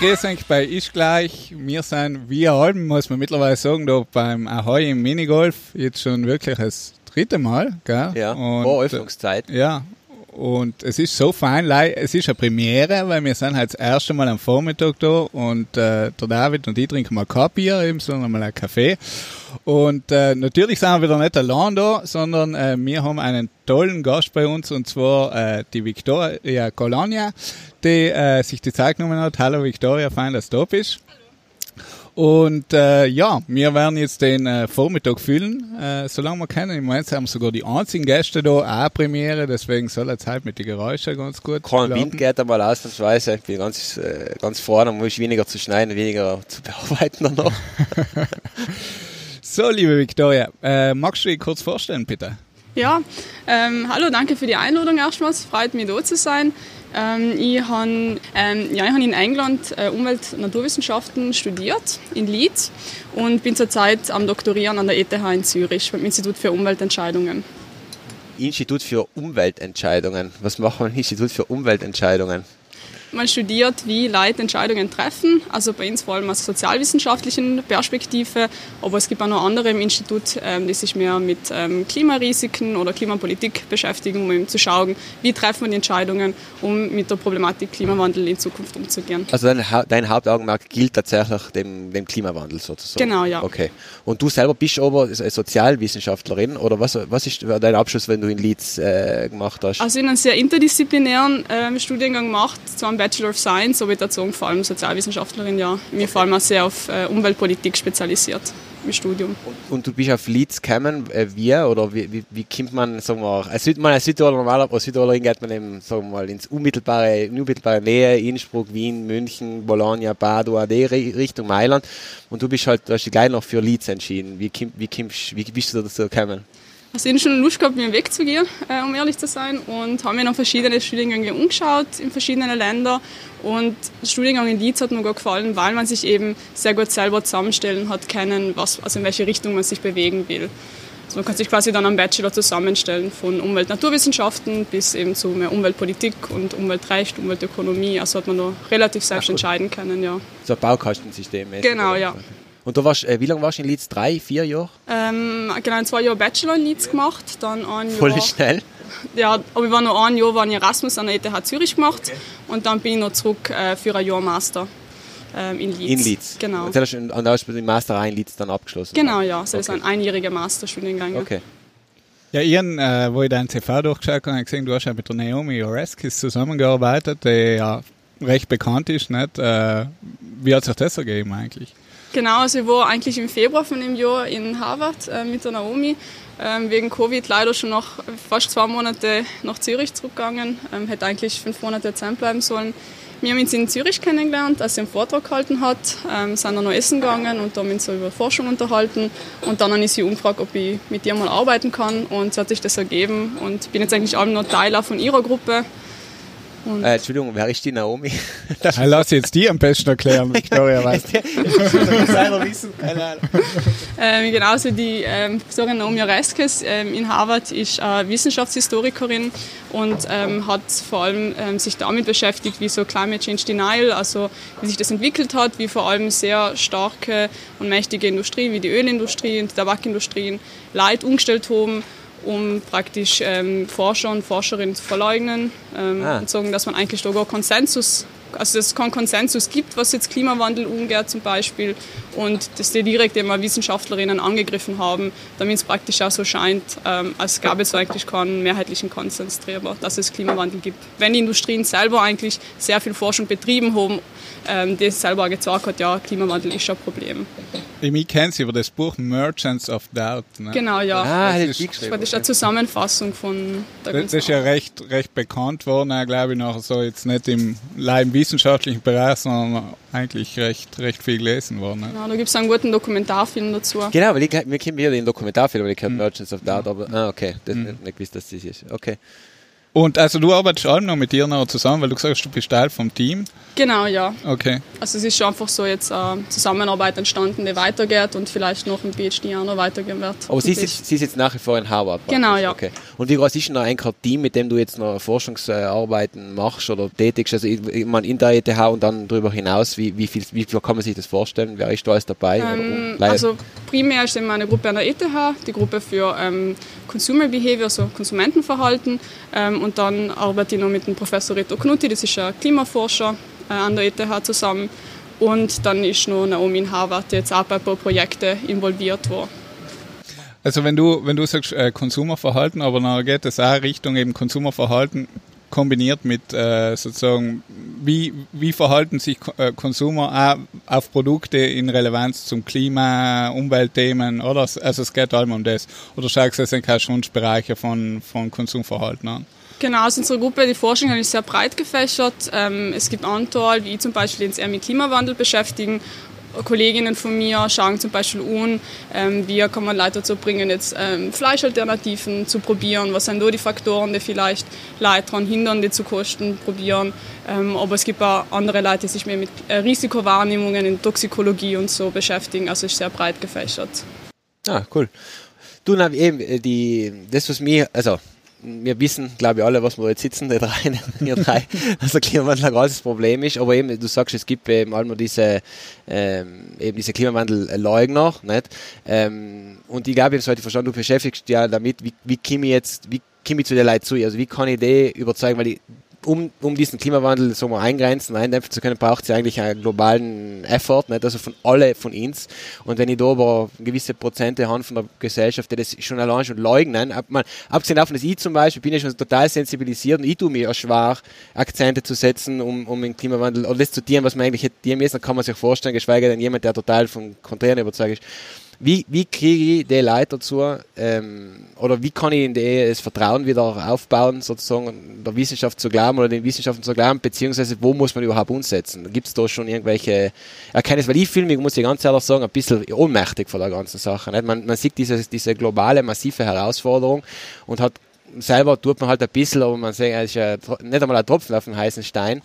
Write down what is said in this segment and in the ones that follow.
Grüß euch bei Ich gleich. Wir sind, wie allem, muss man mittlerweile sagen, da beim Ahoi im Minigolf jetzt schon wirklich das dritte Mal. Gell? Ja, und, vor Öffnungszeit. Ja, und es ist so fein, es ist eine Premiere, weil wir sind halt das erste Mal am Vormittag da und äh, der David und ich trinken mal kein Bier, eben, sondern mal einen Kaffee. Und äh, natürlich sind wir wieder nicht allein da, sondern äh, wir haben einen tollen Gast bei uns und zwar äh, die Victoria Colonia, die äh, sich die Zeit genommen hat. Hallo Victoria, fein, dass du da bist. Und äh, ja, wir werden jetzt den äh, Vormittag füllen, solange wir können. Im Moment haben sogar die einzigen Gäste da auch Premiere, deswegen soll jetzt halt mit den Geräuschen ganz gut Kein Wind geht einmal ausnahmsweise. Ich bin ganz, ganz vorne, muss ich weniger zu schneiden, weniger zu bearbeiten danach. so, liebe Victoria, äh, magst du dich kurz vorstellen, bitte? Ja, ähm, hallo, danke für die Einladung erstmals. Freut mich, da zu sein. Ähm, ich habe ähm, ja, hab in England äh, Umwelt- und Naturwissenschaften studiert, in Leeds, und bin zurzeit am Doktorieren an der ETH in Zürich beim Institut für Umweltentscheidungen. Institut für Umweltentscheidungen. Was macht man im Institut für Umweltentscheidungen? Man studiert, wie Leute Entscheidungen treffen, also bei uns vor allem aus sozialwissenschaftlichen Perspektive, aber es gibt auch noch andere im Institut, ähm, die sich mehr mit ähm, Klimarisiken oder Klimapolitik beschäftigen, um eben zu schauen, wie treffen wir die Entscheidungen, um mit der Problematik Klimawandel in Zukunft umzugehen. Also dein, dein Hauptaugenmerk gilt tatsächlich dem, dem, Klimawandel sozusagen? Genau, ja. Okay. Und du selber bist aber Sozialwissenschaftlerin oder was, was ist dein Abschluss, wenn du in Leeds äh, gemacht hast? Also in einem sehr interdisziplinären äh, Studiengang gemacht, zwar Bachelor of Science, dazu vor allem Sozialwissenschaftlerin, ja. Mir vor allem auch sehr auf äh, Umweltpolitik spezialisiert im Studium. Und, und, du bist auf Leeds gekommen, äh, wie oder wie, wie, wie kommt man, sagen wir, als, Süd, man als Südtiroler normaler, als Südtirolerin geht man eben, sagen wir mal, ins unmittelbare, unmittelbare Nähe, Innsbruck, Wien, München, Bologna, Padua, die Richtung Mailand. Und du bist halt, du hast dich gleich noch für Leeds entschieden. Wie, wie, wie, wie bist du dazu gekommen? Also ich schon Lust gehabt, mir wegzugehen, äh, um ehrlich zu sein, und habe mir noch verschiedene Studiengänge umgeschaut in verschiedenen Ländern. Und der Studiengang in Leeds hat mir gut gefallen, weil man sich eben sehr gut selber zusammenstellen hat können, was, also in welche Richtung man sich bewegen will. Also man kann sich quasi dann am Bachelor zusammenstellen von Umwelt-Naturwissenschaften bis eben zu mehr Umweltpolitik und Umweltrecht, Umweltökonomie. Also hat man noch relativ selbst Ach, entscheiden können, ja. So ein Baukastensystem. Genau, ja. Und du warst, äh, wie lange warst du in Leeds? Drei, vier Jahre? Ähm, genau, zwei Jahre Bachelor in Leeds gemacht, dann ein Jahr... Voll schnell? Ja, aber ich war noch ein Jahr war in Erasmus an der ETH Zürich gemacht okay. und dann bin ich noch zurück äh, für ein Jahr Master ähm, in Leeds. In Leeds? Genau. Und hast du an der Ausbildung Master in Leeds dann abgeschlossen? Genau, ja. Das okay. ist ein einjähriger Masterstudiengang. Okay. Ja, Ian, äh, wo ich dein CV durchgeschaut habe, habe ich gesehen, du hast ja mit der Naomi Oreskis zusammengearbeitet, die ja recht bekannt ist. Nicht? Äh, wie hat sich das ergeben eigentlich? Genau, also ich war eigentlich im Februar von dem Jahr in Harvard äh, mit der Naomi. Ähm, wegen Covid leider schon noch fast zwei Monate nach Zürich zurückgegangen. Ähm, hätte eigentlich fünf Monate Zeit bleiben sollen. Wir haben uns in Zürich kennengelernt, als sie einen Vortrag gehalten hat, ähm, sind dann noch essen gegangen und haben uns so über Forschung unterhalten. Und dann habe ich sie umgefragt, ob ich mit ihr mal arbeiten kann. Und so hat sich das ergeben und bin jetzt eigentlich auch noch Teil von ihrer Gruppe. Äh, Entschuldigung, wer ist die Naomi? Das ja, lass jetzt die am besten erklären, Victoria. Was? selber wissen, keine Ahnung. Ähm, genauso die ähm, Professorin Naomi Reskes ähm, in Harvard ist äh, Wissenschaftshistorikerin und ähm, hat vor allem ähm, sich damit beschäftigt, wie so Climate Change Denial, also wie sich das entwickelt hat, wie vor allem sehr starke und mächtige Industrien wie die Ölindustrie und die Tabakindustrie Leid umgestellt haben um praktisch ähm, Forscher und Forscherinnen zu verleugnen ähm, ah. und sagen, dass man eigentlich sogar Konsensus, also dass es keinen Konsensus gibt, was jetzt Klimawandel umgeht zum Beispiel und dass die direkt immer Wissenschaftlerinnen angegriffen haben, damit es praktisch auch so scheint, ähm, als gäbe es eigentlich keinen mehrheitlichen Konsens darüber, dass es Klimawandel gibt. Wenn die Industrien selber eigentlich sehr viel Forschung betrieben haben, ähm, die selber gesagt hat, ja, Klimawandel ist ein Problem. Ich kenne sie über das Buch Merchants of Doubt. Ne? Genau, ja. Ah, das, ist, das ist eine Zusammenfassung von der Das, das ist ja recht, recht bekannt worden, glaube ich, noch so jetzt nicht im, im wissenschaftlichen Bereich, sondern eigentlich recht, recht viel gelesen worden. Ne? Genau, da gibt es einen guten Dokumentarfilm dazu. Genau, weil ich, wir kennen ja den Dokumentarfilm, weil ich kenne mhm. Merchants of Doubt, aber ah, okay, das mhm. nicht gewusst, dass das ist. Okay. Und also du arbeitest allem noch mit dir noch zusammen, weil du sagst, du bist Teil vom Team. Genau, ja. Okay. Also es ist schon einfach so jetzt eine Zusammenarbeit entstanden, die weitergeht und vielleicht noch im PhD auch noch weitergehen wird. Aber sie ist, jetzt, sie ist jetzt nach wie vor in Harvard. Genau, ja. Okay. Und wie groß ist denn ein Team, mit dem du jetzt noch Forschungsarbeiten machst oder tätigst? Also ich meine, in der ETH und dann darüber hinaus, wie, wie, viel, wie viel kann man sich das vorstellen? Wer ist da alles dabei? Ähm, also primär ist immer eine Gruppe an der ETH, die Gruppe für ähm, Consumer Behavior, also Konsumentenverhalten. Ähm, und dann arbeite ich noch mit dem Professor Reto Knutti, das ist ein Klimaforscher äh, an der ETH zusammen. Und dann ist noch Naomi in Harvard jetzt auch bei ein paar Projekten involviert worden. Also wenn du, wenn du sagst äh, Konsumerverhalten, aber dann geht es auch Richtung eben Konsumerverhalten kombiniert mit äh, sozusagen, wie, wie verhalten sich äh, Konsumer auch auf Produkte in Relevanz zum Klima, Umweltthemen, oder? Also es geht allem um das. Oder schaust du, keine Schwunschbereiche von, von Konsumverhalten an? Genau, also unsere Gruppe, die Forschung ist sehr breit gefächert. Ähm, es gibt Anteil, wie zum Beispiel, die sich eher mit Klimawandel beschäftigen Kolleginnen von mir schauen zum Beispiel an, ähm, wie kann man Leute dazu bringen, jetzt ähm, Fleischalternativen zu probieren, was sind da die Faktoren, die vielleicht Leute daran hindern, die zu kosten, probieren. Ähm, aber es gibt auch andere Leute, die sich mehr mit äh, Risikowahrnehmungen in Toxikologie und so beschäftigen, also ist sehr breit gefächert. Ah, cool. Du, na, eben, äh, die, das, was mir, also wir wissen, glaube ich, alle, was wir jetzt sitzen, die drei, die drei, dass der Klimawandel ein großes Problem ist. Aber eben, du sagst, es gibt eben einmal diese, ähm, diese Klimawandelleugner, nicht? Ähm, und ich glaube, jetzt heute verstanden, du beschäftigst dich ja damit, wie, wie komme ich jetzt, wie komme ich zu den Leuten zu? Also wie kann ich die überzeugen, weil ich um, um diesen Klimawandel so mal eingrenzen, eindämpfen zu können, braucht es eigentlich einen globalen Effort, nicht? also von alle von uns. Und wenn ich da aber gewisse Prozente habe von der Gesellschaft, die das schon allein schon leugnen, ab, man, abgesehen davon, dass ich zum Beispiel bin ja schon total sensibilisiert und ich tue mir auch schwer, Akzente zu setzen, um, um den Klimawandel, oder das zu tun, was man eigentlich hätte tun müssen, kann man sich vorstellen, geschweige denn jemand, der total vom Konträren überzeugt ist. Wie, wie kriege ich die Leute dazu, ähm, oder wie kann ich in die, das Vertrauen wieder aufbauen, sozusagen der Wissenschaft zu glauben oder den Wissenschaften zu glauben, beziehungsweise wo muss man überhaupt umsetzen? Gibt es da schon irgendwelche Erkenntnisse? Weil ich fühle mich, muss ich ganz ehrlich sagen, ein bisschen ohnmächtig vor der ganzen Sache. Nicht? Man, man sieht diese, diese globale, massive Herausforderung und hat selber tut man halt ein bisschen, aber man sagt, es ist ja nicht einmal ein Tropfen auf den heißen Stein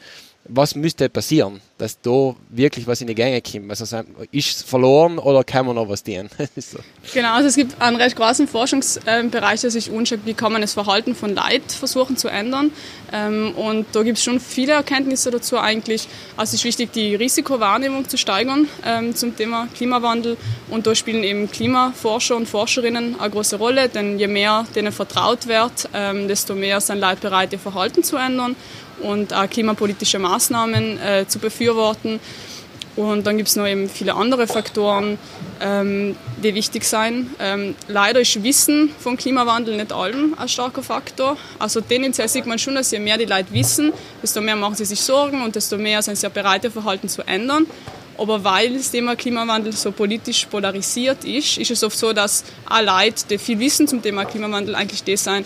was müsste passieren, dass da wirklich was in die Gänge kommt? Also ist es verloren oder kann man noch was tun? so. Genau, also es gibt einen recht großen Forschungsbereich, der sich anschaut, wie kann man das Verhalten von Leid versuchen zu ändern. Ähm, und da gibt es schon viele Erkenntnisse dazu eigentlich. Also es ist wichtig, die Risikowahrnehmung zu steigern ähm, zum Thema Klimawandel. Und da spielen eben Klimaforscher und Forscherinnen eine große Rolle, denn je mehr denen vertraut wird, ähm, desto mehr sind Leute bereit, ihr Verhalten zu ändern und auch klimapolitische Maßnahmen äh, zu befürworten. Und dann gibt es noch eben viele andere Faktoren, ähm, die wichtig sind. Ähm, leider ist Wissen vom Klimawandel nicht allem ein starker Faktor. Also tendenziell sieht man schon, dass je mehr die Leute wissen, desto mehr machen sie sich Sorgen und desto mehr sind sie bereit, ihr Verhalten zu ändern. Aber weil das Thema Klimawandel so politisch polarisiert ist, ist es oft so, dass alle Leute, die viel wissen zum Thema Klimawandel, eigentlich die sind,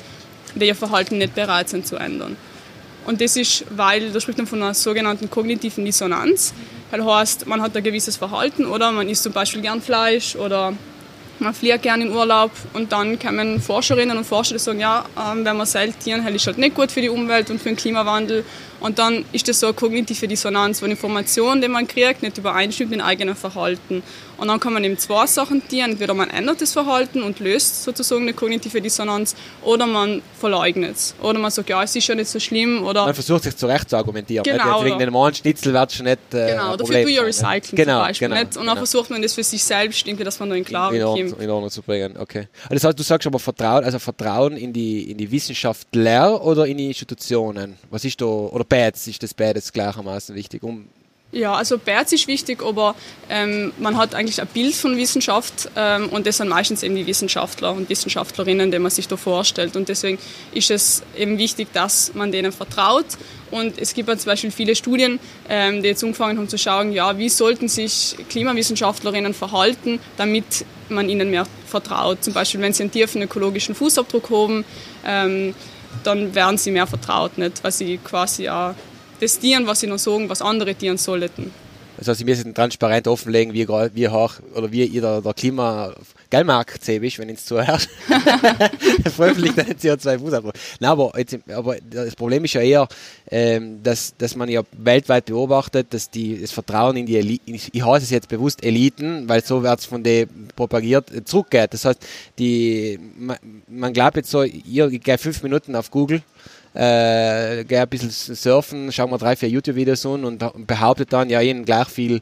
die ihr Verhalten nicht bereit sind zu ändern. Und das ist, weil, da spricht man von einer sogenannten kognitiven Dissonanz. Das heißt, man hat ein gewisses Verhalten oder man isst zum Beispiel gern Fleisch oder man fliegt gerne in Urlaub und dann kommen Forscherinnen und Forscher, die sagen, ja, ähm, wenn man seltieren, das ist halt nicht gut für die Umwelt und für den Klimawandel. Und dann ist das so eine kognitive Dissonanz, wo Informationen, die man kriegt, nicht übereinstimmt mit dem eigenen Verhalten. Und dann kann man eben zwei Sachen tun. Entweder man ändert das Verhalten und löst sozusagen eine kognitive Dissonanz oder man verleugnet es. Oder man sagt, ja, es ist ja nicht so schlimm. Oder man versucht sich zurecht zu argumentieren. Genau. Wegen dem normalen Schnitzel wird schon nicht äh, Genau, dafür tue ich Recycling genau, zum Beispiel. Genau, nicht? Und dann genau. versucht man das für sich selbst, irgendwie, dass man noch in Klarheit kommt. In Ordnung zu bringen, okay. Also das heißt, du sagst aber Vertrauen, also Vertrauen in die, in die Wissenschaftler oder in die Institutionen? Was ist da, oder beides, ist das beides gleichermaßen wichtig, um ja, also BERZ ist wichtig, aber ähm, man hat eigentlich ein Bild von Wissenschaft ähm, und das sind meistens eben die Wissenschaftler und Wissenschaftlerinnen, die man sich da vorstellt. Und deswegen ist es eben wichtig, dass man denen vertraut. Und es gibt zum Beispiel viele Studien, ähm, die jetzt angefangen haben zu schauen, ja, wie sollten sich Klimawissenschaftlerinnen verhalten, damit man ihnen mehr vertraut. Zum Beispiel, wenn sie einen tiefen ökologischen Fußabdruck haben, ähm, dann werden sie mehr vertraut, nicht? weil sie quasi auch das Tieren, was sie noch sagen, was andere Tieren sollten. Also sie müssen transparent offenlegen, wie, wie hoch oder wie der, der Klima, Gell, Marc Zebisch, wenn ihr es zuhört. Veröffentlicht einen CO2-Fußabdruck. Nein, aber, jetzt, aber das Problem ist ja eher, ähm, dass, dass man ja weltweit beobachtet, dass die, das Vertrauen in die Eliten, ich heiße es jetzt bewusst Eliten, weil so wird es von denen propagiert, äh, zurückgeht. Das heißt, die, man, man glaubt jetzt so, ihr geht fünf Minuten auf Google, äh, gehe ein bisschen surfen, schauen wir drei, vier YouTube-Videos an und behauptet dann, ja, ihnen gleich viel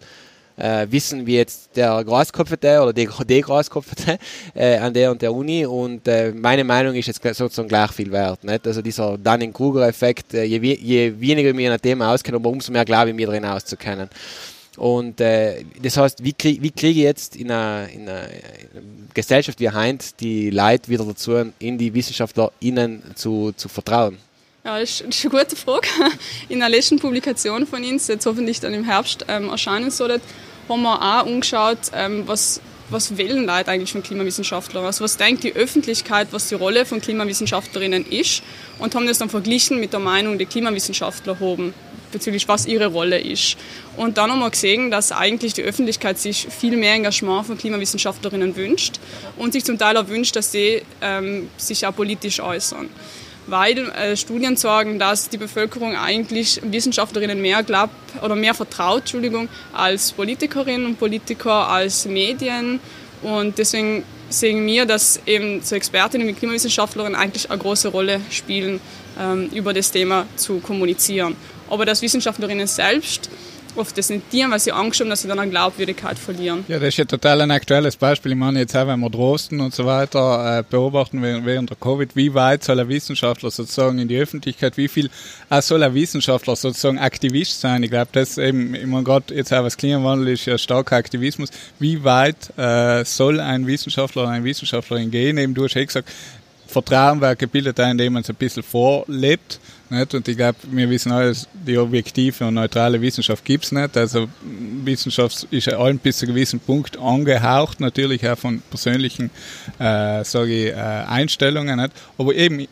äh, wissen wie jetzt der Grauskopfete oder die, die Grauskopfete äh, an der und der Uni und äh, meine Meinung ist jetzt sozusagen gleich viel wert. Nicht? Also dieser Dunning-Kruger-Effekt, äh, je, je weniger wir in einem Thema auskennen, umso mehr glaube ich mir drin auszukennen. Und äh, das heißt, wie, krieg, wie kriege ich jetzt in einer, in einer Gesellschaft wie Heint die Leute wieder dazu, in die WissenschaftlerInnen zu, zu vertrauen? Ja, das ist eine gute Frage. In der letzten Publikation von uns, jetzt hoffentlich dann im Herbst ähm, erscheinen soll, haben wir auch angeschaut, ähm, was, was wählen Leute eigentlich von Klimawissenschaftlern? Also was denkt die Öffentlichkeit, was die Rolle von Klimawissenschaftlerinnen ist? Und haben das dann verglichen mit der Meinung der Klimawissenschaftler haben, bezüglich was ihre Rolle ist. Und dann haben wir gesehen, dass eigentlich die Öffentlichkeit sich viel mehr Engagement von Klimawissenschaftlerinnen wünscht und sich zum Teil auch wünscht, dass sie ähm, sich auch politisch äußern weil äh, Studien sagen, dass die Bevölkerung eigentlich Wissenschaftlerinnen mehr glaubt oder mehr vertraut, Entschuldigung, als Politikerinnen und Politiker, als Medien. Und deswegen sehen wir, dass eben so Expertinnen wie Klimawissenschaftlerinnen eigentlich eine große Rolle spielen, ähm, über das Thema zu kommunizieren. Aber dass Wissenschaftlerinnen selbst oft tun, weil sie Angst haben, dass sie dann an Glaubwürdigkeit verlieren. Ja, das ist ja total ein aktuelles Beispiel. Ich meine jetzt auch, wenn wir Drosten und so weiter äh, beobachten während, der Covid, wie weit soll ein Wissenschaftler sozusagen in die Öffentlichkeit, wie viel äh, soll ein Wissenschaftler sozusagen Aktivist sein? Ich glaube, das eben, ich meine gerade jetzt auch was Klimawandel ist ja starker Aktivismus. Wie weit äh, soll ein Wissenschaftler oder eine Wissenschaftlerin gehen? Eben, du hast ja gesagt, Vertrauen wird gebildet, indem man es ein bisschen vorlebt. Nicht? Und ich glaube, wir wissen alle, die objektive und neutrale Wissenschaft gibt es nicht. Also Wissenschaft ist ja allen bis zu einem gewissen Punkt angehaucht, natürlich auch von persönlichen äh, ich, äh, Einstellungen. Nicht? Aber eben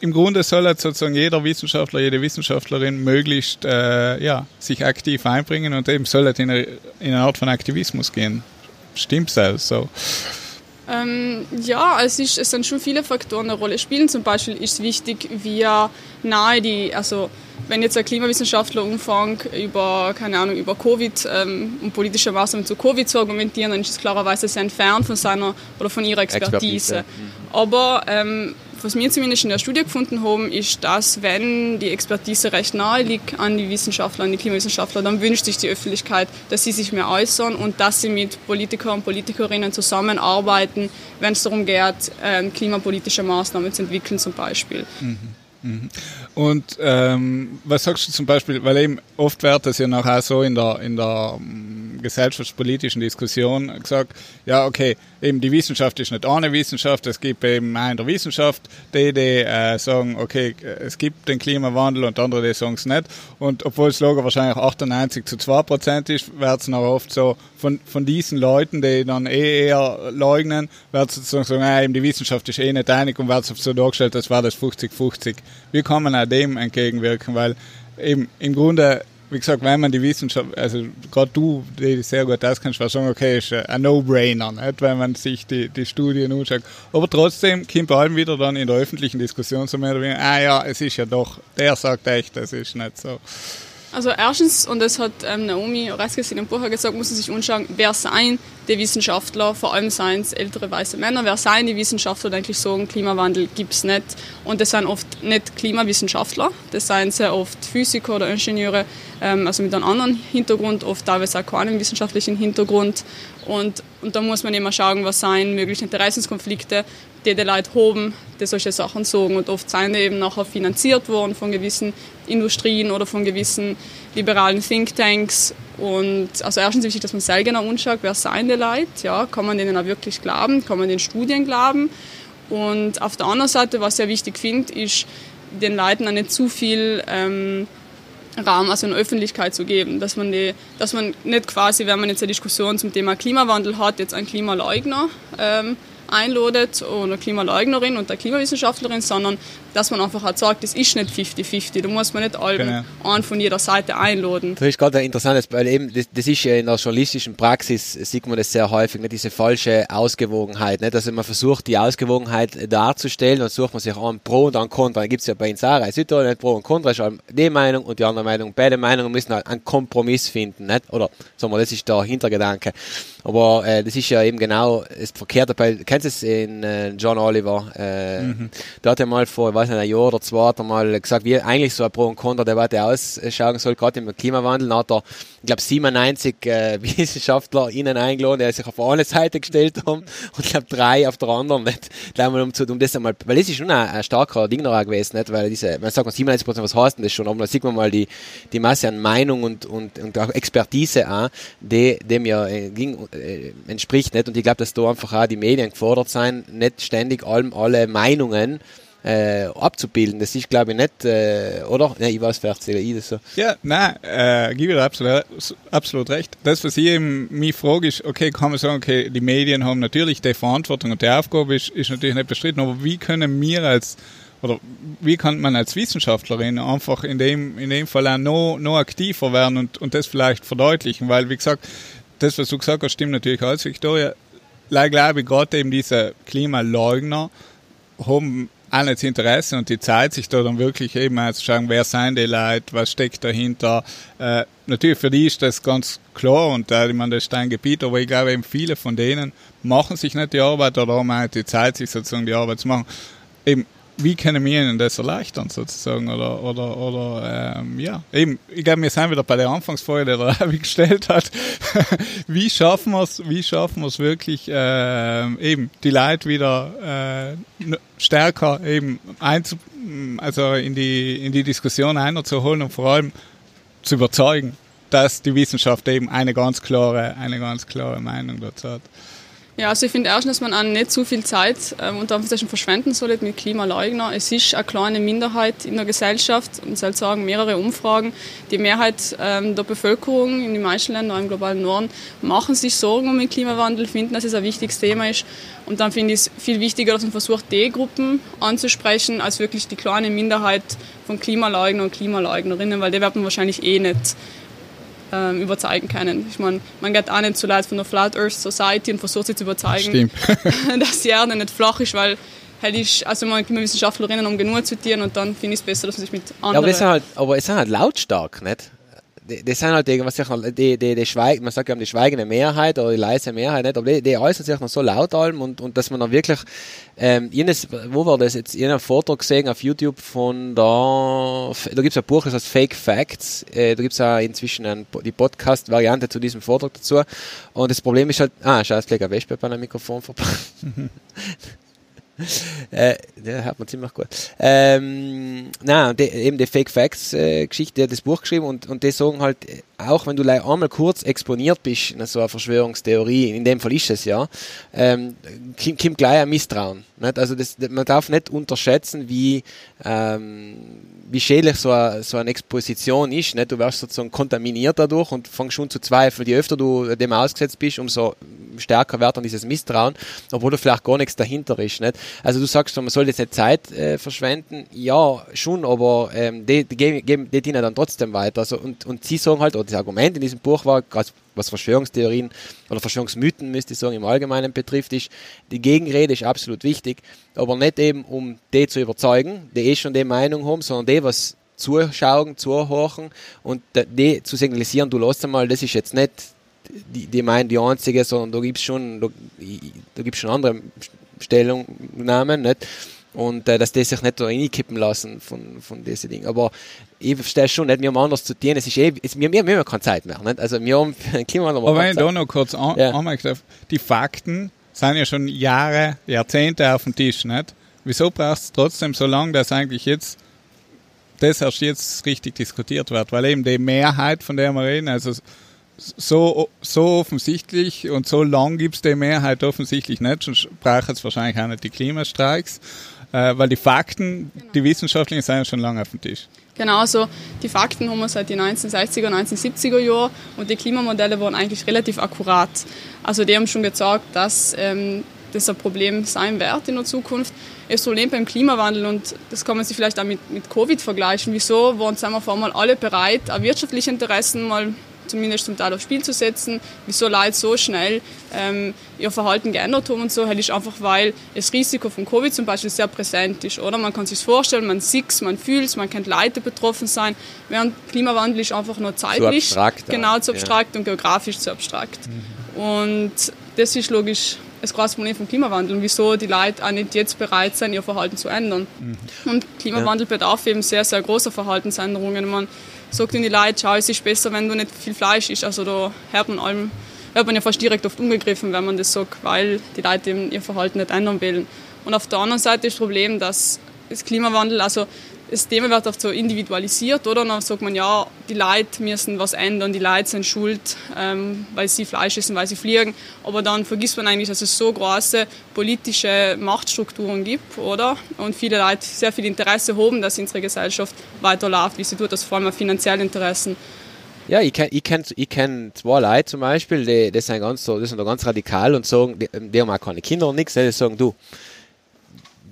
im Grunde soll halt sozusagen jeder Wissenschaftler, jede Wissenschaftlerin möglichst äh, ja, sich aktiv einbringen und eben soll halt in eine, in eine Art von Aktivismus gehen. Stimmt's also so? Ähm, ja, es, ist, es sind schon viele Faktoren eine Rolle spielen. Zum Beispiel ist es wichtig, wie nahe die, also wenn jetzt ein Klimawissenschaftler umfängt, über, keine Ahnung, über Covid ähm, und politische Maßnahmen zu Covid zu argumentieren, dann ist es klarerweise sehr entfernt von seiner oder von ihrer Expertise. Expertise. Aber ähm, was wir zumindest in der Studie gefunden haben, ist, dass wenn die Expertise recht nahe liegt an die Wissenschaftler, an die Klimawissenschaftler, dann wünscht sich die Öffentlichkeit, dass sie sich mehr äußern und dass sie mit Politikern und Politikerinnen zusammenarbeiten, wenn es darum geht, ähm, klimapolitische Maßnahmen zu entwickeln zum Beispiel. Mhm. Mhm. Und ähm, was sagst du zum Beispiel, weil eben oft wird das ja nachher so in der, in der um, gesellschaftspolitischen Diskussion gesagt, ja okay, eben die Wissenschaft ist nicht eine Wissenschaft, es gibt eben auch in der Wissenschaft die, die äh, sagen, okay, es gibt den Klimawandel und andere, die sagen es nicht. Und obwohl das Logo wahrscheinlich 98 zu 2 Prozent ist, wird es noch oft so von, von diesen Leuten, die dann eh eher leugnen, wird sozusagen sagen, äh, eben die Wissenschaft ist eh nicht einig und wird so dargestellt, als war das 50-50. Wie kann man auch dem entgegenwirken? Weil eben im Grunde wie gesagt, wenn man die Wissenschaft, also gerade du, die sehr gut auskennst, war sagen, okay, ist ein No-Brainer, wenn man sich die, die Studien anschaut. Aber trotzdem kommt vor allem wieder dann in der öffentlichen Diskussion so mehr oder weniger, ah ja, es ist ja doch, der sagt echt, das ist nicht so. Also erstens, und das hat ähm, Naomi Oreskes in dem Buch gesagt, muss man sich anschauen, wer seien die Wissenschaftler, vor allem seien es ältere weiße Männer, wer seien die Wissenschaftler, die eigentlich sagen, Klimawandel gibt es nicht. Und das sind oft nicht Klimawissenschaftler, das seien sehr oft Physiker oder Ingenieure, ähm, also mit einem anderen Hintergrund, oft teilweise auch keinen wissenschaftlichen Hintergrund. Und, und da muss man immer schauen, was seien mögliche Interessenskonflikte, die die Leute haben, die solche Sachen sagen. Und oft sind die eben nachher finanziert worden von gewissen Industrien oder von gewissen liberalen Thinktanks. Und also erstens wichtig, dass man sehr genau anschaut, wer seien die Leute, ja, kann man denen auch wirklich glauben, kann man den Studien glauben. Und auf der anderen Seite, was ich sehr wichtig finde, ist, den Leuten auch nicht zu viel ähm, Raum, also in Öffentlichkeit zu geben, dass man, die, dass man nicht quasi, wenn man jetzt eine Diskussion zum Thema Klimawandel hat, jetzt einen Klimaleugner ähm, einladet oder Klimaleugnerin und der Klimawissenschaftlerin, sondern dass man einfach halt sagt, das ist nicht 50-50. Da muss man nicht alle genau. einen von jeder Seite einladen. Das ist gerade ein interessantes, weil eben das, das, ist ja in der journalistischen Praxis, sieht man das sehr häufig, nicht diese falsche Ausgewogenheit. Nicht? Also man versucht die Ausgewogenheit darzustellen und sucht man sich an Pro und an Contra. Dann gibt es ja bei auch Südtirol Pro und Contra, ist die Meinung und die andere Meinung. Beide Meinungen müssen halt einen Kompromiss finden. Nicht? Oder sagen wir, das ist der Hintergedanke. Aber äh, das ist ja eben genau das Verkehrte. Bei, kennst du es in äh, John Oliver? Äh, mhm. Da hat er mal vor, ich weiß nicht, ein Jahr oder zwei, hat er mal gesagt, wie eigentlich so eine Pro- und Contra-Debatte ausschauen soll, gerade im Klimawandel. Dann hat er, ich glaube, 97 äh, Wissenschaftler innen eingeladen, die sich auf eine Seite gestellt haben und ich glaube drei auf der anderen. Nicht? Mal um, um das einmal, weil das ist schon ein, ein starker Ding noch gewesen, nicht? weil diese, man sagt mal 97 Prozent, was heißt denn das schon? Aber da sieht man mal die, die Masse an Meinung und, und, und auch Expertise an, die dem ja äh, ging, äh, entspricht nicht. Und ich glaube, dass da einfach auch die Medien gefordert sein, nicht ständig allem alle Meinungen äh, abzubilden. Das ist, glaube ich, nicht, äh, oder? Ja, ich weiß vielleicht ich das so. Ja, nein, äh, gebe dir absolut, absolut recht. Das, was ich eben mich frage, ist, okay, kann man sagen, okay, die Medien haben natürlich die Verantwortung und die Aufgabe ist, ist natürlich nicht bestritten, aber wie können wir als oder wie kann man als Wissenschaftlerin einfach in dem, in dem Fall auch noch, noch aktiver werden und, und das vielleicht verdeutlichen, weil, wie gesagt, das, was du gesagt hast, stimmt natürlich alles, Victoria. Ich glaube, gerade eben diese Klimaleugner haben das Interesse und die Zeit, sich da dann wirklich eben mal zu schauen, wer sind die Leute, was steckt dahinter. Äh, natürlich für die ist das ganz klar und äh, ich das ist ein Gebiet, aber ich glaube eben viele von denen machen sich nicht die Arbeit oder haben auch die Zeit, sich sozusagen die Arbeit zu machen. Eben wie können wir ihnen das erleichtern sozusagen oder oder oder ähm, ja. Eben ich glaube wir sind wieder bei der Anfangsfrage die der Ravi gestellt hat. Wie schaffen wir es wie schaffen wir es wirklich äh, eben die Leute wieder äh, stärker eben einzu also in die in die Diskussion einzuholen und vor allem zu überzeugen dass die Wissenschaft eben eine ganz klare eine ganz klare Meinung dazu hat ja, also ich finde erstens, dass man auch nicht zu viel Zeit ähm, unter Anführungszeichen verschwenden sollte mit Klimaleugner. Es ist eine kleine Minderheit in der Gesellschaft und soll sagen, mehrere Umfragen. Die Mehrheit ähm, der Bevölkerung in den meisten Ländern im globalen Norden machen sich Sorgen um den Klimawandel, finden, dass es ein wichtiges Thema ist. Und dann finde ich es viel wichtiger, dass man versucht, die Gruppen anzusprechen, als wirklich die kleine Minderheit von Klimaleugnern und Klimaleugnerinnen, weil die werden wahrscheinlich eh nicht ähm, überzeugen können. Ich meine, man geht auch nicht so leid von der Flat Earth Society und versucht sie zu überzeugen, dass die Erde nicht flach ist, weil halt ist, also man Wissenschaftlerinnen um genug zu zitieren und dann finde ich es besser, dass man sich mit anderen... Ja, aber, es sind halt, aber es sind halt lautstark, nicht? Das sind halt irgendwas, die, die, die Schweig, man sagt ja die schweigende Mehrheit oder die leise Mehrheit nicht, aber die, die äußert sich noch so laut allem und, und dass man dann wirklich, ähm, jenes, wo war das jetzt, ich habe einen Vortrag gesehen auf YouTube von da, da gibt es ein Buch, das heißt Fake Facts, äh, da gibt es auch inzwischen ein, die Podcast-Variante zu diesem Vortrag dazu. Und das Problem ist halt, ah, schau, es liegt ein Wespe bei einem Mikrofon vorbei. äh, ja, hört man ziemlich gut. Ähm, nein, die, eben die Fake Facts äh, Geschichte, der hat das Buch geschrieben und, und die sagen halt, auch wenn du einmal kurz exponiert bist in so einer Verschwörungstheorie, in dem Fall ist es ja, ähm, kommt gleich ein Misstrauen. Nicht? Also das, man darf nicht unterschätzen, wie, ähm, wie schädlich so, eine, so eine Exposition ist. Nicht? Du wirst sozusagen kontaminiert dadurch und fängst schon zu zweifeln. Je öfter du dem ausgesetzt bist, umso stärker wird dann dieses Misstrauen, obwohl da vielleicht gar nichts dahinter ist. Nicht? Also du sagst, man soll jetzt nicht Zeit äh, verschwenden. Ja, schon, aber ähm, die, die, geben, die dienen dann trotzdem weiter. Also, und, und sie sagen halt, das Argument in diesem Buch war, was Verschwörungstheorien oder Verschwörungsmythen, müsste ich sagen, im Allgemeinen betrifft, ist, die Gegenrede ist absolut wichtig, aber nicht eben, um die zu überzeugen, die eh schon die Meinung haben, sondern die, was zuschauen, zuhören und die zu signalisieren, du lass einmal, das ist jetzt nicht die, die meinen die einzige, sondern da gibt es schon, da, da gibt's schon andere Stellungnahmen, nicht? Und äh, dass die sich nicht da reinkippen lassen von, von diesen Dingen. Aber ich verstehe schon nicht, wir haben anders zu tun. Es ist eh, es, wir, wir, wir haben keine Zeit mehr. Nicht? Also wir haben Klimawandel. Aber wenn ich da noch kurz an, ja. die Fakten sind ja schon Jahre, Jahrzehnte auf dem Tisch. Nicht? Wieso brauchst du trotzdem so lange, dass eigentlich jetzt das erst jetzt richtig diskutiert wird? Weil eben die Mehrheit, von der wir reden, also so, so offensichtlich und so lang gibt es die Mehrheit offensichtlich nicht, sonst braucht es wahrscheinlich auch nicht die Klimastreiks, äh, weil die Fakten, genau. die wissenschaftlichen, sind ja schon lange auf dem Tisch. Genau, also die Fakten haben wir seit den 1960er, 1970er Jahren und die Klimamodelle waren eigentlich relativ akkurat. Also die haben schon gezeigt, dass ähm, das ein Problem sein wird in der Zukunft. Das Problem beim Klimawandel, und das kann man sich vielleicht auch mit, mit Covid vergleichen, wieso waren sind wir auf einmal alle bereit, auch wirtschaftliche Interessen mal zumindest zum Teil aufs Spiel zu setzen, wieso Leute so schnell ähm, ihr Verhalten geändert haben und so, halt ist einfach, weil das Risiko von Covid zum Beispiel sehr präsent ist, oder? Man kann sich vorstellen, man sieht es, man fühlt es, man kennt Leute betroffen sein, während Klimawandel ist einfach nur zeitlich. Zu abstrakt. Genau, zu abstrakt ja. und geografisch zu abstrakt. Mhm. Und das ist logisch das große Problem vom Klimawandel und wieso die Leute auch nicht jetzt bereit sind, ihr Verhalten zu ändern. Mhm. Und Klimawandel ja. bedarf eben sehr, sehr großer Verhaltensänderungen. Man, sagt ihnen die Leute, schau, es ist besser, wenn du nicht viel Fleisch isst. Also da hört man, allem, hört man ja fast direkt oft umgegriffen, wenn man das sagt, weil die Leute eben ihr Verhalten nicht ändern wollen. Und auf der anderen Seite ist das Problem, dass das Klimawandel, also das Thema wird oft so individualisiert, oder? Und dann sagt man, ja, die Leute müssen was ändern, die Leute sind schuld, ähm, weil sie Fleisch essen, weil sie fliegen. Aber dann vergisst man eigentlich, dass es so große politische Machtstrukturen gibt, oder? Und viele Leute sehr viel Interesse haben, dass unsere Gesellschaft weiterläuft, wie sie tut, das vor allem finanzielle Interessen. Ja, ich kenne ich kenn, ich kenn zwei Leute zum Beispiel, die, die, sind ganz die sind da ganz radikal und sagen, die, die haben auch keine Kinder und nichts, die sagen, du,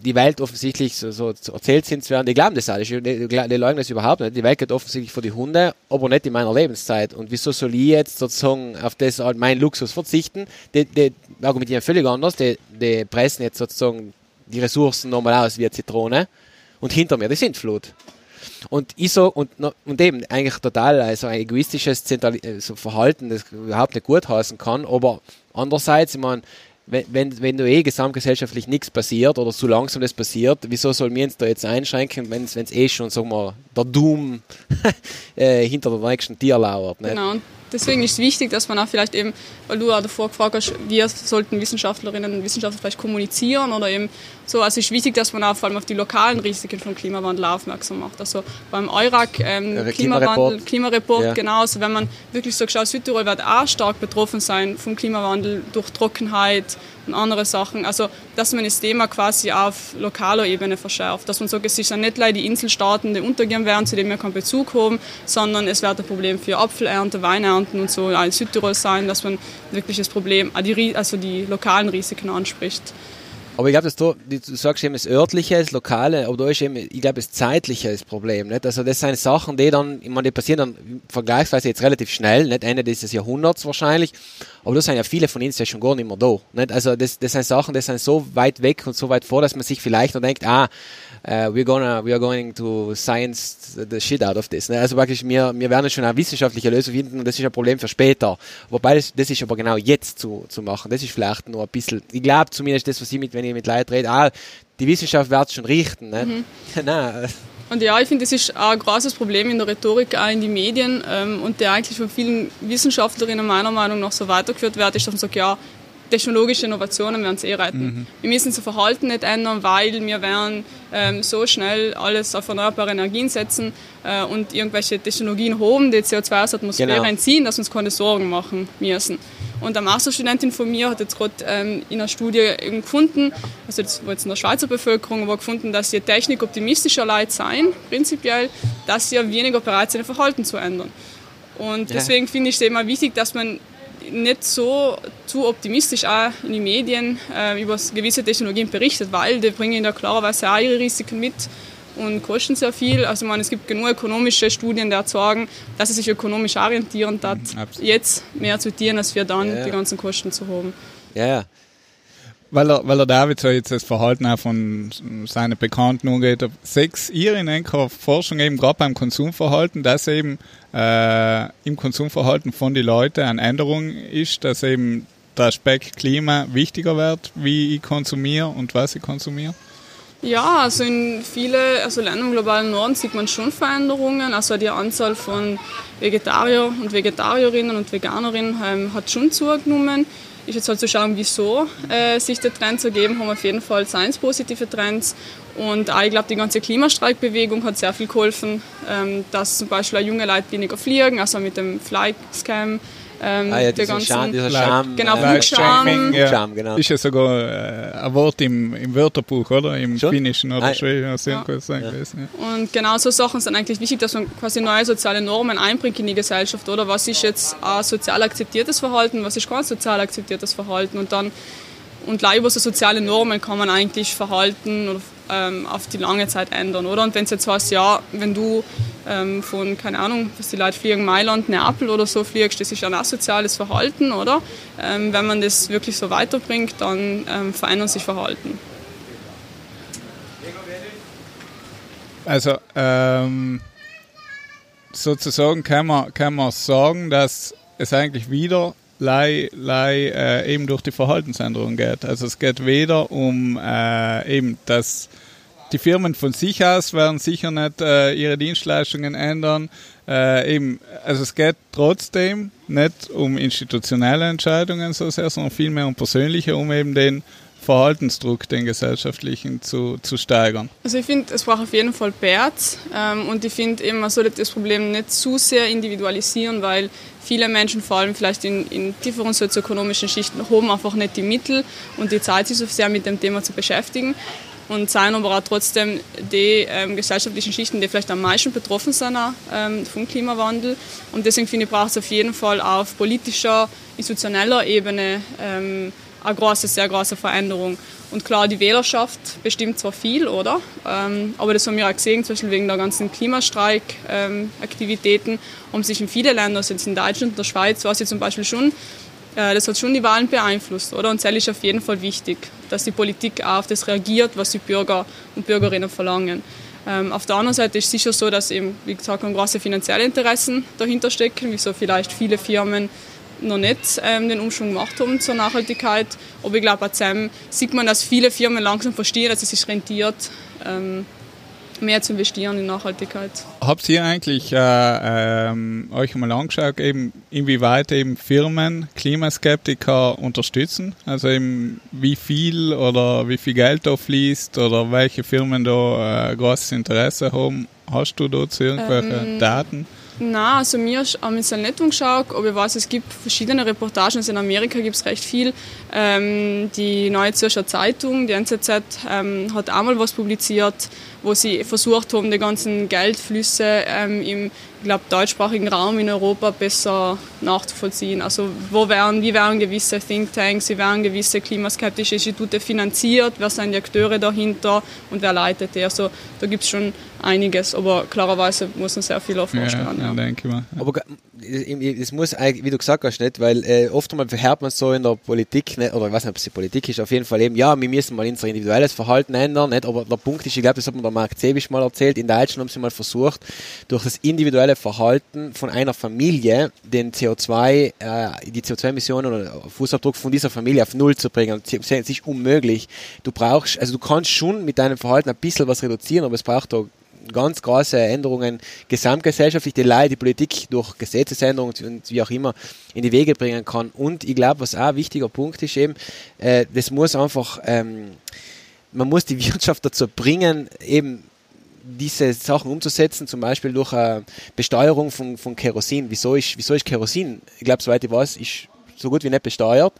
die Welt offensichtlich so, so erzählt sind zu werden, die glauben das alles, die, die, leugnen das überhaupt nicht. Die Welt geht offensichtlich vor die Hunde, aber nicht in meiner Lebenszeit. Und wieso soll ich jetzt sozusagen auf das halt meinen Luxus verzichten? Die, die argumentieren völlig anders, die, die pressen jetzt sozusagen die Ressourcen nochmal aus wie eine Zitrone und hinter mir die Sintflut. Und ich so, und, und eben eigentlich total also ein egoistisches Zentrali so Verhalten, das überhaupt nicht gut heißen kann, aber andererseits, ich meine, wenn, wenn, wenn du eh gesamtgesellschaftlich nichts passiert oder zu langsam das passiert, wieso sollen wir uns da jetzt einschränken, wenn es eh schon, sagen wir, der Doom äh, hinter der nächsten Tier lauert? Nicht? Genau, und deswegen ist es wichtig, dass man auch vielleicht eben, weil du auch davor gefragt hast, wie sollten Wissenschaftlerinnen und Wissenschaftler vielleicht kommunizieren oder eben so, also es ist wichtig, dass man auch vor allem auf die lokalen Risiken von Klimawandel aufmerksam macht. Also beim EURAG ähm, ja, Klimawandel, Klimareport, ja. genau, also wenn man wirklich so schaut, Südtirol wird auch stark betroffen sein vom Klimawandel durch Trockenheit, und andere Sachen. Also, dass man das Thema quasi auf lokaler Ebene verschärft. Dass man sagt, es sind nicht leider die Inselstaaten, die untergehen werden, zu denen wir keinen Bezug haben, sondern es wird ein Problem für Apfelernte, Weinernten und so in Südtirol sein, dass man wirklich das Problem, also die lokalen Risiken anspricht. Aber ich glaube, du, du sagst eben das örtliche, das lokale, aber da ist eben, ich glaube, das zeitliche das Problem. Nicht? Also das sind Sachen, die dann, ich meine, die passieren dann vergleichsweise jetzt relativ schnell, nicht Ende dieses Jahrhunderts wahrscheinlich, aber da sind ja viele von ihnen ja schon gar nicht mehr da. Nicht? Also das, das sind Sachen, die sind so weit weg und so weit vor, dass man sich vielleicht noch denkt, ah, uh, we're gonna, we are going to science the shit out of this. Ne? Also wirklich, wir, wir werden schon eine wissenschaftliche Lösung finden und das ist ein Problem für später. Wobei das, das ist aber genau jetzt zu, zu machen. Das ist vielleicht nur ein bisschen, ich glaube zumindest das, was ich mit, wenn ich mit Leuten rede, ah, die Wissenschaft wird schon richten. Ne? Mhm. Nein. Und ja, ich finde, das ist auch ein großes Problem in der Rhetorik, auch in den Medien ähm, und der eigentlich von vielen Wissenschaftlerinnen meiner Meinung nach so weitergeführt wird, ist, dass man sagt, ja, technologische Innovationen werden es eh retten. Mhm. Wir müssen unser Verhalten nicht ändern, weil wir werden ähm, so schnell alles auf erneuerbare Energien setzen äh, und irgendwelche Technologien holen, die CO2 aus der Atmosphäre genau. entziehen, dass wir uns keine Sorgen machen müssen. Und eine Masterstudentin von mir hat jetzt gerade ähm, in einer Studie eben gefunden, also das war jetzt in der Schweizer Bevölkerung, aber gefunden, dass sie technikoptimistischer Leute sein, prinzipiell, dass sie weniger bereit sind, ihr Verhalten zu ändern. Und ja. deswegen finde ich es immer wichtig, dass man nicht so zu optimistisch auch in den Medien äh, über gewisse Technologien berichtet, weil die bringen ja klarerweise auch ihre Risiken mit und kosten sehr viel. Also man, es gibt genug ökonomische Studien, die sagen, dass sie sich ökonomisch orientieren, hat, mhm, jetzt mehr zu dienen, als wir dann ja. die ganzen Kosten zu haben. Ja, ja weil er, weil er David so jetzt das Verhalten auch von seinen Bekannten umgeht. Sechs in einer Forschung eben gerade beim Konsumverhalten, dass eben äh, im Konsumverhalten von den Leuten eine Änderung ist, dass eben der Aspekt Klima wichtiger wird, wie ich konsumiere und was ich konsumiere? Ja, also in viele also Ländern im globalen Norden sieht man schon Veränderungen. Also die Anzahl von Vegetarier und Vegetarierinnen und Veganerinnen ähm, hat schon zugenommen ist jetzt halt zu schauen, wieso äh, sich der Trend so ergeben, haben auf jeden Fall science-positive Trends. Und auch, ich glaube, die ganze Klimastreikbewegung hat sehr viel geholfen, ähm, dass zum Beispiel auch junge Leute weniger fliegen, also mit dem Fly-Scam ähm, ah, ja, der ganzen, Scham, dieser Scham. Genau, Flugscham. Ja. Scham, genau. Ist ja sogar äh, ein Wort im, im Wörterbuch, oder? Im Schon? Finnischen oder ah, Schwedisch. Ja. Ja. Und genau so Sachen sind eigentlich wichtig, dass man quasi neue soziale Normen einbringt in die Gesellschaft, oder? Was ist jetzt ein sozial akzeptiertes Verhalten, was ist kein sozial akzeptiertes Verhalten? Und dann und über so soziale Normen kann man eigentlich Verhalten ähm, auf die lange Zeit ändern, oder? Und wenn es jetzt heißt, ja, wenn du ähm, von, keine Ahnung, was die Leute fliegen, Mailand, Neapel oder so fliegst, das ist ein asoziales Verhalten, oder? Ähm, wenn man das wirklich so weiterbringt, dann ähm, verändern sich Verhalten. Also, ähm, sozusagen kann man, kann man sagen, dass es eigentlich wieder lei, lei, äh, eben durch die Verhaltensänderung geht. Also es geht weder um äh, eben das die Firmen von sich aus werden sicher nicht äh, ihre Dienstleistungen ändern. Äh, eben, also es geht trotzdem nicht um institutionelle Entscheidungen so sehr, sondern vielmehr um persönliche, um eben den Verhaltensdruck, den gesellschaftlichen, zu, zu steigern? Also ich finde, es braucht auf jeden Fall Bärts ähm, und ich finde eben, man sollte das Problem nicht zu sehr individualisieren, weil viele Menschen, vor allem vielleicht in, in tieferen sozioökonomischen Schichten, haben einfach nicht die Mittel und die Zeit, sich so sehr mit dem Thema zu beschäftigen und sein aber auch trotzdem die ähm, gesellschaftlichen Schichten, die vielleicht am meisten betroffen sind ähm, vom Klimawandel. Und deswegen finde ich, braucht es auf jeden Fall auf politischer, institutioneller Ebene ähm, eine große, sehr große Veränderung. Und klar, die Wählerschaft bestimmt zwar viel, oder? Ähm, aber das haben wir auch gesehen, zum Beispiel wegen der ganzen Klimastreik-Aktivitäten, ähm, haben sich in viele Länder, also jetzt in Deutschland und der Schweiz, war sie zum Beispiel schon, äh, das hat schon die Wahlen beeinflusst, oder? Und das ist auf jeden Fall wichtig, dass die Politik auch auf das reagiert, was die Bürger und Bürgerinnen verlangen. Ähm, auf der anderen Seite ist sicher so, dass eben, wie gesagt, große finanzielle Interessen dahinter stecken, wieso vielleicht viele Firmen noch nicht ähm, den Umschwung gemacht haben zur Nachhaltigkeit. Aber ich glaube, auch sieht man, dass viele Firmen langsam verstehen, dass es sich rentiert, ähm, mehr zu investieren in Nachhaltigkeit. Habt ihr eigentlich äh, ähm, euch mal angeschaut, eben, inwieweit eben Firmen Klimaskeptiker unterstützen? Also eben, wie viel oder wie viel Geld da fließt oder welche Firmen da äh, großes Interesse haben? Hast du dazu irgendwelche ähm, Daten? Nein, also mir haben jetzt nicht umgeschaut, aber ich weiß, es gibt verschiedene Reportagen. Also in Amerika gibt es recht viel. Ähm, die Neue Zürcher Zeitung, die NZZ, ähm, hat einmal was publiziert, wo sie versucht haben, die ganzen Geldflüsse ähm, im ich glaube, deutschsprachigen Raum in Europa besser nachzuvollziehen. Also wo werden, wie werden gewisse Thinktanks, wie werden gewisse klimaskeptische Institute finanziert, wer sind die Akteure dahinter und wer leitet die. Also da gibt es schon einiges, aber klarerweise muss man sehr viel erforschen. Ja, ja. ja. denke ich mal. Aber es muss eigentlich, wie du gesagt hast, nicht, weil äh, oft einmal verhört man so in der Politik, nicht, oder ich weiß nicht, ob es die Politik ist, auf jeden Fall eben, ja, wir müssen mal unser individuelles Verhalten ändern, nicht, aber der Punkt ist, ich glaube, das hat mir der Mark Zebisch mal erzählt, in Deutschland haben sie mal versucht, durch das individuelle Verhalten von einer Familie den CO2, äh, die CO2-Emissionen oder Fußabdruck von dieser Familie auf Null zu bringen. Das ist unmöglich. Du brauchst, also du kannst schon mit deinem Verhalten ein bisschen was reduzieren, aber es braucht da ganz große Änderungen gesamtgesellschaftlich, die Leute, die Politik durch Gesetzesänderungen und wie auch immer in die Wege bringen kann. Und ich glaube, was auch ein wichtiger Punkt ist eben, äh, das muss einfach, ähm, man muss die Wirtschaft dazu bringen, eben diese Sachen umzusetzen, zum Beispiel durch eine Besteuerung von, von Kerosin. Wieso ist, wieso ist Kerosin, ich glaube, soweit ich weiß, ist so gut wie nicht besteuert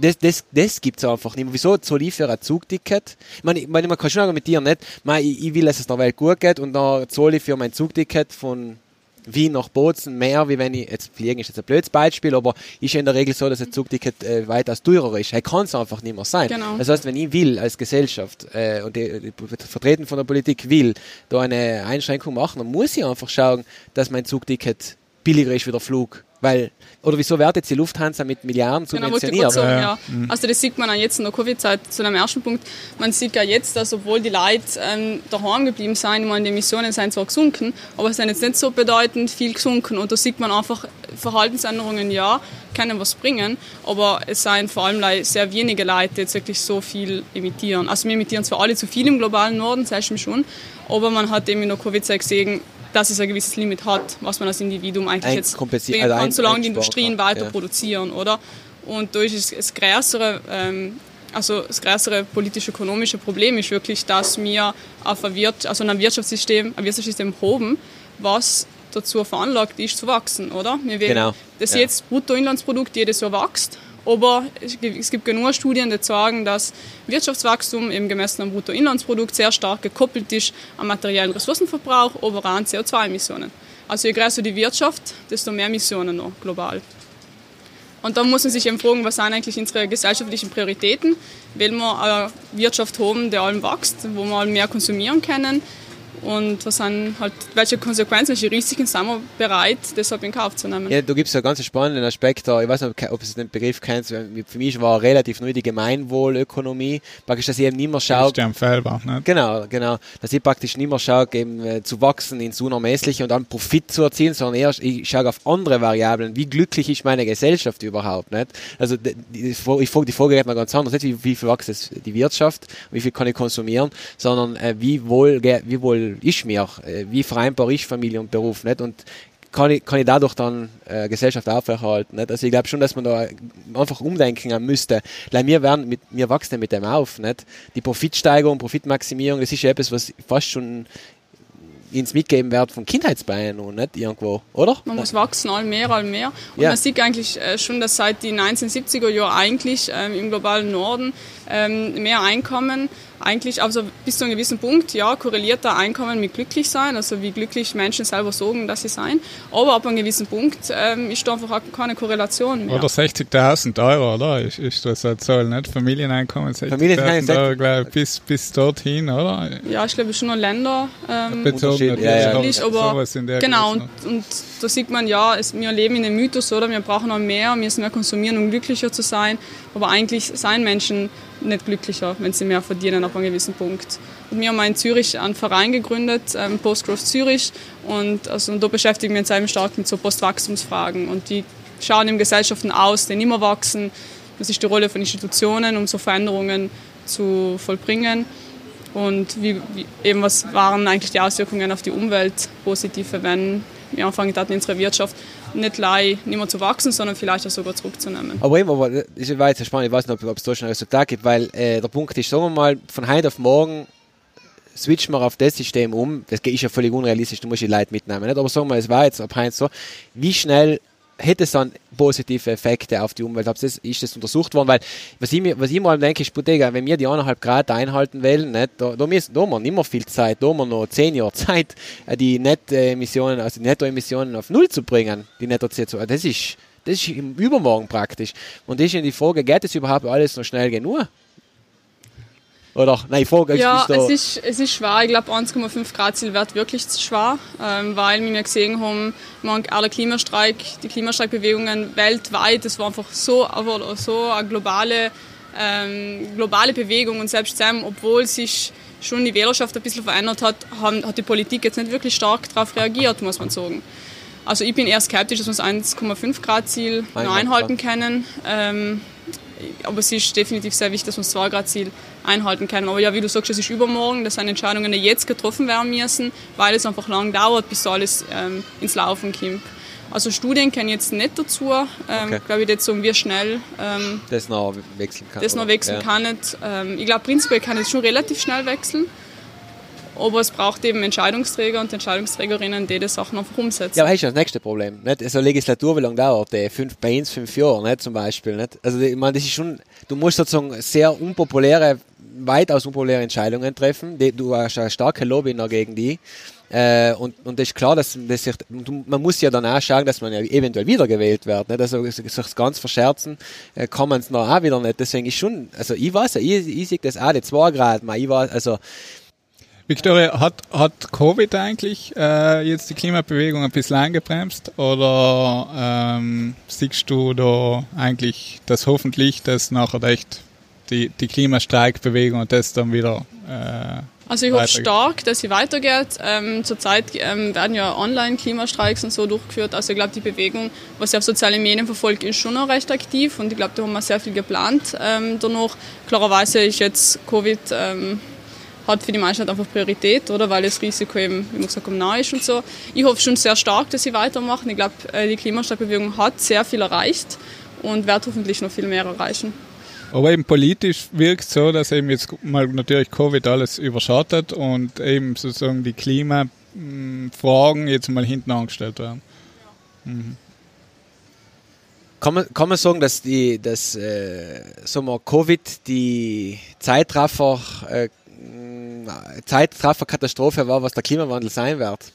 das, das, das gibt es einfach nicht mehr. Wieso zahle ich für ein Zugticket? Ich meine, ich meine man kann schon argumentieren, nicht? Ich, ich will, dass es der Welt gut geht und dann zahle ich für mein Zugticket von Wien nach Bozen mehr, wie wenn ich, jetzt fliegen ist jetzt ein blödes Beispiel, aber ist ja in der Regel so, dass ein Zugticket äh, weitaus teurer ist. Hey, kann es einfach nicht mehr sein. Genau. Das heißt, wenn ich will, als Gesellschaft, äh, und die, die, Vertreten von der Politik will, da eine Einschränkung machen, dann muss ich einfach schauen, dass mein Zugticket billiger ist wie der Flug. Weil oder wieso wird jetzt die Lufthansa mit Milliarden subventioniert? Genau, ja, ja. Mhm. Also das sieht man auch jetzt in der Covid-Zeit zu einem ersten Punkt. Man sieht ja jetzt, dass obwohl die Leute ähm, daheim geblieben sind, meine, die Emissionen sind zwar gesunken, aber es sind jetzt nicht so bedeutend viel gesunken. Und da sieht man einfach, Verhaltensänderungen ja, können was bringen, aber es sind vor allem sehr wenige Leute, die jetzt wirklich so viel emittieren. Also wir emittieren zwar alle zu viel im globalen Norden, das heißt schon, aber man hat eben in der Covid-Zeit gesehen, dass es ein gewisses Limit hat, was man als Individuum eigentlich ein jetzt kann, also solange die Industrien weiter ja. produzieren, oder? Und da ist das größere, ähm, also das größere politisch-ökonomische Problem ist wirklich, dass wir auf ein, Wirt, also ein Wirtschaftssystem, ein Wirtschaftssystem haben, was dazu veranlagt ist, zu wachsen, oder? Wir genau. Das ja. jetzt Bruttoinlandsprodukt jedes Jahr wächst aber es gibt genug Studien, die sagen, dass Wirtschaftswachstum im gemessen am Bruttoinlandsprodukt sehr stark gekoppelt ist am materiellen Ressourcenverbrauch, aber auch an CO2-Emissionen. Also je größer die Wirtschaft, desto mehr Emissionen noch global. Und da muss man sich eben fragen, was sind eigentlich unsere gesellschaftlichen Prioritäten? Will wir eine Wirtschaft haben, die allem wächst, wo wir mehr konsumieren können? Und was sind halt, welche Konsequenzen, welche Risiken sind wir bereit, deshalb in Kauf zu nehmen. Ja, da gibt es einen ganz spannenden Aspekt da. Ich weiß nicht, ob du den Begriff kennst. Für mich war relativ neu die Gemeinwohlökonomie. Praktisch, dass ich eben nicht mehr schaue. Felber, ne? Genau, genau. Dass ich praktisch nicht mehr schaue, eben äh, zu wachsen ins Unermessliche und dann Profit zu erzielen, sondern eher, ich schaue auf andere Variablen. Wie glücklich ist meine Gesellschaft überhaupt, nicht? Also, die, die, ich frage, die Frage geht mal ganz anders. Nicht, wie, wie viel wächst die Wirtschaft, wie viel kann ich konsumieren, sondern äh, wie wohl, wie wohl ist mir, äh, wie vereinbar ist Familie und Beruf, nicht? Und kann ich, kann ich dadurch dann äh, Gesellschaft aufrechterhalten. Nicht? Also ich glaube schon, dass man da einfach umdenken müsste. Weil wir werden mit, wir wachsen mit dem auf. Nicht? Die Profitsteigerung, Profitmaximierung, das ist ja etwas, was fast schon ins Mitgeben wird von Kindheitsbeinen und nicht irgendwo, oder? Man muss wachsen, all mehr, all mehr. Und ja. man sieht eigentlich äh, schon, dass seit den 1970er Jahren eigentlich ähm, im globalen Norden ähm, mehr Einkommen eigentlich, also bis zu einem gewissen Punkt, ja, korreliert da Einkommen mit glücklich sein, also wie glücklich Menschen selber sagen, dass sie sein. Aber ab einem gewissen Punkt ähm, ist da einfach auch keine Korrelation mehr. Oder 60.000 Euro, oder? Ist, ist das eine Zahl, nicht? Familieneinkommen 60.000 Euro, glaube ich, bis, bis dorthin, oder? Ja, ich glaube, schon noch Länder ähm, bezogen, ja, ja. aber genau, und, und, da sieht man, ja, es, wir leben in einem Mythos, oder? Wir brauchen noch mehr, wir müssen mehr konsumieren, um glücklicher zu sein, aber eigentlich seien Menschen nicht glücklicher, wenn sie mehr verdienen ab einem gewissen Punkt. Und wir haben in Zürich einen Verein gegründet, ähm, Postgrowth Zürich, und, also, und da beschäftigen wir uns eben stark mit so Postwachstumsfragen. Und die schauen in Gesellschaften aus, die mehr wachsen. Das ist die Rolle von Institutionen, um so Veränderungen zu vollbringen. Und wie, wie, eben was waren eigentlich die Auswirkungen auf die Umwelt positive, wenn wir anfangen hatten in unserer Wirtschaft nicht lei nicht mehr zu wachsen, sondern vielleicht auch sogar zurückzunehmen. Aber war jetzt spannend, ich weiß nicht, ob es da schon ein Resultat gibt, weil äh, der Punkt ist, sagen wir mal, von heute auf morgen switchen wir auf das System um. Das ist ja völlig unrealistisch, du musst die Leute mitnehmen. Nicht? Aber sagen wir, es war jetzt ab heute so, wie schnell hätte es dann positive Effekte auf die Umwelt? Das, ist das untersucht worden? Weil, was ich, mir, was ich mal denke, ist, wenn wir die eineinhalb Grad einhalten wollen, nicht, da, da, müssen, da haben wir nicht mehr viel Zeit, da haben wir noch zehn Jahre Zeit, äh, die Nettoemissionen, also die Nettoemissionen auf Null zu bringen, die Netto-CO2. Das ist, das ist im Übermorgen praktisch. Und das ist die Frage, geht das überhaupt alles noch schnell genug? Oder? Nein, Frage Ja, es ist, es ist schwer. Ich glaube, 1,5 Grad Ziel wird wirklich schwer, ähm, weil wir gesehen haben, man, der Klimastreik, die Klimastreikbewegungen weltweit, das war einfach so, so eine globale, ähm, globale Bewegung und selbst Sam, obwohl sich schon die Wählerschaft ein bisschen verändert hat, haben, hat die Politik jetzt nicht wirklich stark darauf reagiert, muss man sagen. Also ich bin eher skeptisch, dass wir das 1,5 Grad Ziel noch einhalten können. Ähm, aber es ist definitiv sehr wichtig, dass wir das 2 Grad Ziel einhalten können. Aber ja, wie du sagst, es ist übermorgen, das sind Entscheidungen, die jetzt getroffen werden müssen, weil es einfach lang dauert, bis alles ähm, ins Laufen kommt. Also Studien kenne ich jetzt nicht dazu, ähm, okay. glaube ich, jetzt so, wie schnell ähm, das noch wechseln kann. Das noch wechseln ja. kann nicht. Ähm, ich glaube, prinzipiell kann es schon relativ schnell wechseln. Aber es braucht eben Entscheidungsträger und Entscheidungsträgerinnen, die das Sachen einfach umsetzen. Ja, aber das ist das nächste Problem. Nicht? Also Legislatur, wie lange dauert die? Fünf, bei uns fünf Jahre, nicht? zum Beispiel. Nicht? Also ich meine, das ist schon, du musst sozusagen sehr unpopuläre, weitaus unpopuläre Entscheidungen treffen. Du hast eine starke Lobby noch gegen die. Äh, und, und das ist klar, dass, dass sich, man muss ja dann auch schauen, dass man ja eventuell wiedergewählt wird. Nicht? Also sich ganz verscherzen äh, kann man es noch auch wieder nicht. Deswegen ist schon, also ich weiß ja, ich, ich sehe das auch, die 2 Grad, ich weiß, also Victoria, hat, hat Covid eigentlich äh, jetzt die Klimabewegung ein bisschen eingebremst oder ähm, siehst du da eigentlich das hoffentlich, dass nachher echt die, die Klimastreikbewegung und das dann wieder äh, also ich hoffe stark, dass sie weitergeht. Ähm, zurzeit ähm, werden ja Online-Klimastreiks und so durchgeführt. Also ich glaube, die Bewegung, was sie auf sozialen Medien verfolgt, ist schon noch recht aktiv und ich glaube, da haben wir sehr viel geplant ähm, danach. Klarerweise ist jetzt Covid ähm, hat für die meisten halt einfach Priorität, oder? Weil das Risiko eben, wie man gesagt hat, nah ist und so. Ich hoffe schon sehr stark, dass sie weitermachen. Ich glaube, äh, die Klimastreikbewegung hat sehr viel erreicht und wird hoffentlich noch viel mehr erreichen. Aber eben politisch wirkt es so, dass eben jetzt mal natürlich Covid alles überschattet und eben sozusagen die Klimafragen jetzt mal hinten angestellt werden. Mhm. Kann man, kann man sagen, dass die, dass, äh, sagen wir, Covid die Zeitraffer äh, Zeitraffer Katastrophe war, was der Klimawandel sein wird?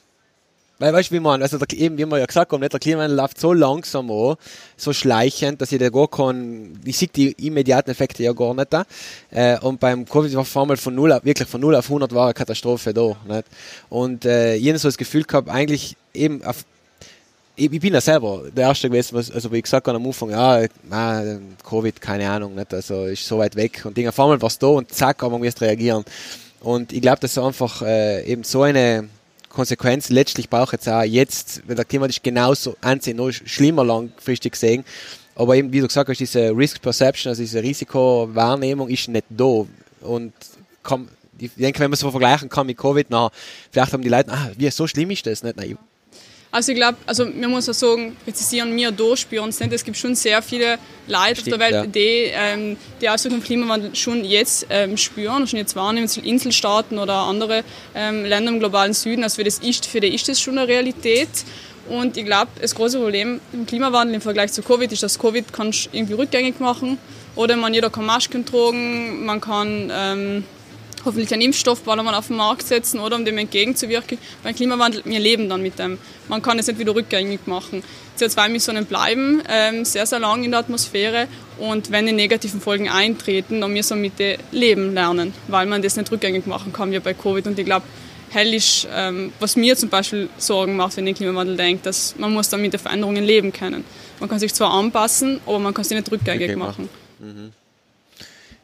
Weil, weißt du, wie man, also der, eben, wie wir ja gesagt haben, nicht, der Klimawandel läuft so langsam an, so schleichend, dass ich da gar keinen, ich sehe die immediaten Effekte ja gar nicht da. Äh, und beim Covid war vor allem von null, auf, wirklich von null auf 100 war eine Katastrophe da, nicht? Und, äh, jeder so das Gefühl gehabt, eigentlich eben auf, ich, bin ja selber der Erste gewesen, was, also wie ich gesagt habe am Anfang, ja, na, Covid, keine Ahnung, nicht, also ist so weit weg und Dinge, auf einmal war es da und zack, aber man muss reagieren. Und ich glaube, das ist einfach äh, eben so eine Konsequenz letztlich braucht jetzt auch jetzt, weil der Klima genauso ansehen, noch schlimmer langfristig gesehen. Aber eben, wie du gesagt hast, diese Risk Perception, also diese Risikowahrnehmung ist nicht da. Und kann, ich denke, wenn man es so vergleichen kann mit Covid, na, vielleicht haben die Leute, ah, wie so schlimm ist das nicht? Nein, also ich glaube, also man muss auch sagen, präzisieren, wir da spüren es nicht. Es gibt schon sehr viele Leute Stimmt, auf der Welt, ja. die ähm, die Auswirkungen vom Klimawandel schon jetzt ähm, spüren, schon jetzt wahrnehmen, zum Inselstaaten oder andere ähm, Länder im globalen Süden. Also für, das ist, für die ist das schon eine Realität. Und ich glaube, das große Problem im Klimawandel im Vergleich zu Covid ist, dass Covid kann irgendwie rückgängig machen oder man jeder kann Masken tragen, man kann ähm, hoffentlich einen Impfstoff bald einmal auf den Markt setzen oder um dem entgegenzuwirken. Beim Klimawandel, wir leben dann mit dem. Man kann es nicht wieder rückgängig machen. CO2-Emissionen bleiben ähm, sehr, sehr lang in der Atmosphäre und wenn die negativen Folgen eintreten, dann müssen wir mit dem leben lernen, weil man das nicht rückgängig machen kann wie bei Covid. Und ich glaube, hell ist, ähm, was mir zum Beispiel Sorgen macht, wenn ich den Klimawandel denkt, dass man muss dann mit den Veränderungen leben können. Man kann sich zwar anpassen, aber man kann sie nicht rückgängig okay, machen. Mhm.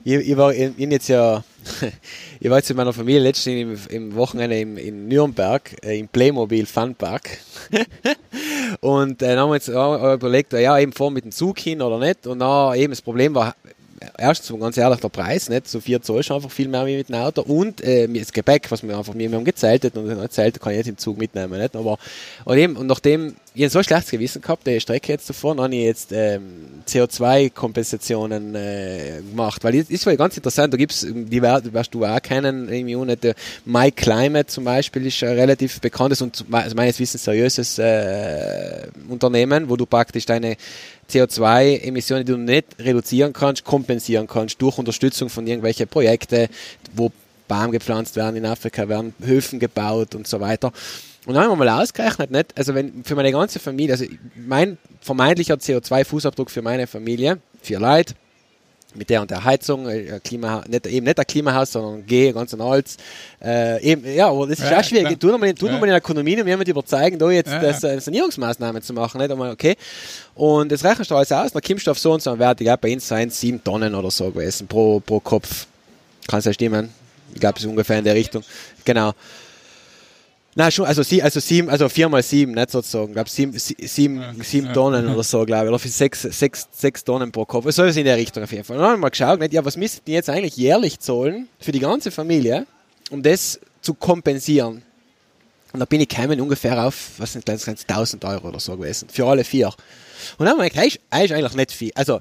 Ich, ich, war ich, ich jetzt ja, ich war jetzt mit meiner Familie letztens im, im Wochenende im, in Nürnberg äh, im Playmobil Funpark und äh, dann haben wir uns äh, überlegt, ja eben vor mit dem Zug hin oder nicht und dann eben das Problem war, erstens ganz ehrlich der Preis, nicht? So vier Zoll ist einfach viel mehr wie mit dem Auto und äh, das Gepäck, was wir einfach, wir, haben gezeltet und ein Zelt kann ich nicht im Zug mitnehmen, nicht? Aber, und, eben, und nachdem ich so schlechtes Gewissen gehabt, die Strecke jetzt davor, dann habe ich jetzt ähm, CO2-Kompensationen äh, gemacht, weil ist ja ganz interessant, da gibt's, die wirst du auch kennen, irgendwie nicht, der My Climate zum Beispiel ist ein relativ bekanntes und also meines Wissens seriöses äh, Unternehmen, wo du praktisch deine CO2-Emissionen, die du nicht reduzieren kannst, kompensieren kannst durch Unterstützung von irgendwelchen Projekten, wo Baum gepflanzt werden in Afrika, werden Höfen gebaut und so weiter. Und dann haben wir mal ausgerechnet, nicht? also wenn für meine ganze Familie, also mein vermeintlicher CO2-Fußabdruck für meine Familie, vier Leute, mit der und der Heizung, äh, Klima, nicht, eben nicht ein Klimahaus, sondern G, ganz ein Holz. Äh, eben, ja, aber das ist ja, auch schwierig. Klar. Tu nochmal tu ja. in der Ökonomie wir haben überzeugen, da jetzt ja, das, äh, Sanierungsmaßnahmen zu machen. Nicht einmal, okay. Und das rechnest du alles aus, dann kommst du auf so und so einen Wert, ich glaube, bei uns seien sieben Tonnen oder so gewesen pro, pro Kopf. Kann es ja stimmen. Ich glaube, es ist ungefähr in der Richtung. Genau. Na schon, also sie, also sieben, also vier mal sieben, nicht sozusagen. Ich glaube sieben, sieben, ja, sieben ja. Tonnen oder so, glaube ich. Oder für sechs, sechs, sechs Tonnen pro Kopf. So ist in der Richtung auf jeden Fall. Und dann haben wir mal geschaut, nicht, ja, was müssten die jetzt eigentlich jährlich zahlen für die ganze Familie, um das zu kompensieren? Und da bin ich gekommen ungefähr auf, was sind das, 1000 Euro oder so gewesen. Für alle vier. Und dann haben wir gedacht, ist eigentlich nicht viel. Also,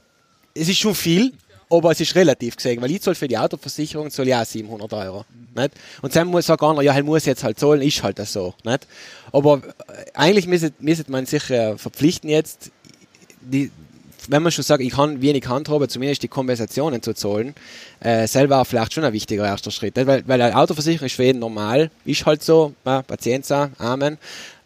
es ist schon viel, aber es ist relativ gesehen, weil ich zahle für die Autoversicherung zahle ja 700 Euro. Nicht? Und dann muss sagen einer, ja, er muss jetzt halt zahlen, ist halt das so. Nicht? Aber äh, eigentlich müsste, müsste man sich äh, verpflichten jetzt, die, wenn man schon sagt, ich kann wenig handhaben, zumindest die Kompensationen zu zahlen, äh, selber vielleicht schon ein wichtiger erster Schritt. Weil, weil eine Autoversicherung für jeden normal, ist halt so, ja, Patienza, Amen.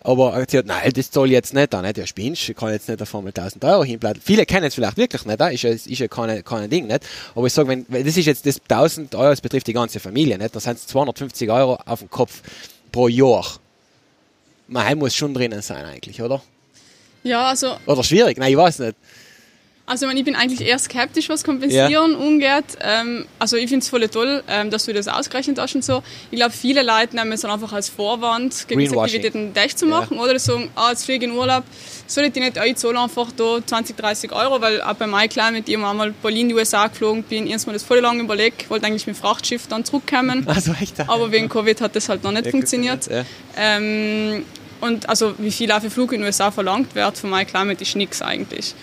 Aber er hat gesagt, nein, das ich jetzt nicht, nicht, der spinnst, ich kann jetzt nicht auf einmal 1000 Euro hinbleiben. Viele kennen es vielleicht wirklich nicht, ist ja, ist ja kein, kein Ding, nicht? Aber ich sage, wenn, das ist jetzt das 1000 Euro, das betrifft die ganze Familie, nicht? Das sind 250 Euro auf den Kopf pro Jahr. Man muss schon drinnen sein eigentlich, oder? Ja, also. Oder schwierig? Nein, ich weiß nicht. Also ich bin eigentlich eher skeptisch, was kompensieren ja. umgeht. Ähm, also ich finde es voll toll, ähm, dass du das ausgerechnet hast und so. Ich glaube, viele Leute nehmen es dann einfach als Vorwand, gewisse Aktivitäten dicht zu machen. Ja. Oder sagen, ah, jetzt fliege ich in Urlaub, soll ich die nicht, ich zahle einfach da 20, 30 Euro, weil auch bei MyClan mit ihm einmal Berlin in die USA geflogen bin, erstmal das voll lange überlegt, wollte eigentlich mit dem Frachtschiff dann zurückkommen. Also echt? Aber wegen Covid hat das halt noch nicht ja, funktioniert. Ähm, und also wie viel auch für Flug in den USA verlangt wird von MyClimate ist nichts eigentlich.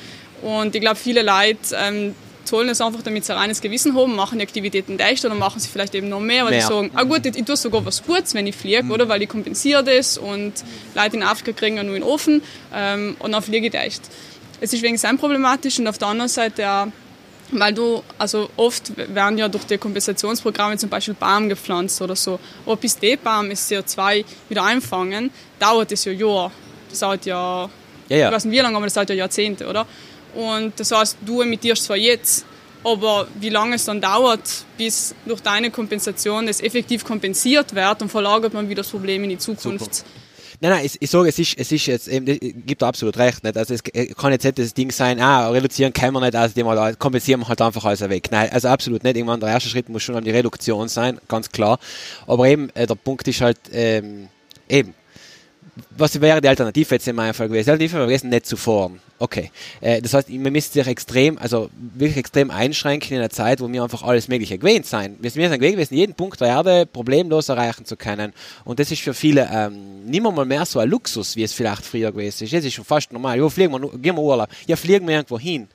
Und ich glaube, viele Leute ähm, zahlen es einfach, damit sie ein reines Gewissen haben, machen die Aktivitäten leicht oder machen sie vielleicht eben noch mehr, weil mehr. sie sagen, ah gut, ich, ich tue sogar was Gutes, wenn ich fliege, mhm. oder? Weil ich kompensiere das und Leute in Afrika kriegen ja nur einen Ofen ähm, und dann fliege ich echt. Es ist wegen sein problematisch und auf der anderen Seite auch weil du, also oft werden ja durch die Kompensationsprogramme zum Beispiel Baum gepflanzt oder so. Aber bis die Baum das CO2 wieder einfangen, dauert es ja Jahre. Das dauert ja, ja, ja. ich weiß nicht wie lange, aber das dauert ja Jahrzehnte, oder? Und das heißt, du emittierst zwar jetzt, aber wie lange es dann dauert, bis durch deine Kompensation das effektiv kompensiert wird und verlagert man wieder das Problem in die Zukunft. Zukunft. Nein, nein, ich, ich sage, es ist, es ist jetzt, eben, gibt absolut recht, nicht? Also es kann jetzt nicht das Ding sein, ah, reduzieren können wir nicht, also die mal, kompensieren wir halt einfach alles weg. Nein, also absolut nicht. Irgendwann der erste Schritt muss schon an die Reduktion sein, ganz klar. Aber eben, äh, der Punkt ist halt, ähm, eben, was wäre die Alternative jetzt in meinem Fall gewesen? Die Alternative wäre gewesen, nicht zu fahren. Okay. Äh, das heißt, man müsste sich extrem, also wirklich extrem einschränken in einer Zeit, wo wir einfach alles Mögliche gewöhnt sein. Wir sind gewesen, jeden Punkt der Erde problemlos erreichen zu können. Und das ist für viele ähm, nicht mehr, mal mehr so ein Luxus, wie es vielleicht früher gewesen ist. Jetzt ist schon fast normal. Ja, fliegen wir, gehen wir Urlaub. Ja, fliegen wir irgendwo hin.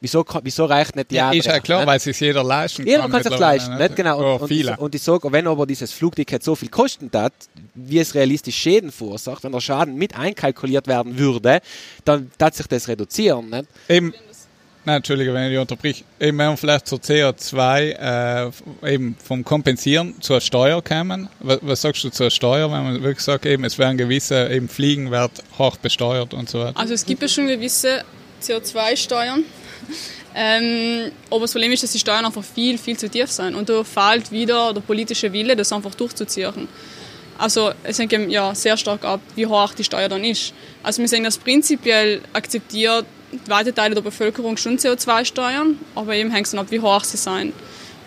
Wieso, wieso reicht nicht die ja, Ist ja klar, nicht? weil es jeder leisten kann. Jeder kann es leisten, nicht? Genau. Und, viele. und, und ich sage, wenn aber dieses Flugticket so viel kosten hat, wie es realistisch Schäden verursacht, wenn der Schaden mit einkalkuliert werden würde, dann wird sich das reduzieren, nicht? Eben, Nein, Entschuldige, wenn ich unterbrich. Eben, wenn wir vielleicht zur CO2 äh, eben vom Kompensieren zur Steuer kommen. Was, was, sagst du zur Steuer, wenn man wirklich sagt, eben, es werden gewisse eben Fliegen wird hoch besteuert und so weiter? Also es gibt ja schon gewisse CO2-Steuern, ähm, aber das Problem ist, dass die Steuern einfach viel, viel zu tief sind. Und da fehlt wieder der politische Wille, das einfach durchzuziehen. Also es hängt ja sehr stark ab, wie hoch die Steuer dann ist. Also wir sehen, dass prinzipiell akzeptiert weite Teile der Bevölkerung schon CO2-Steuern, aber eben hängt es dann ab, wie hoch sie sein.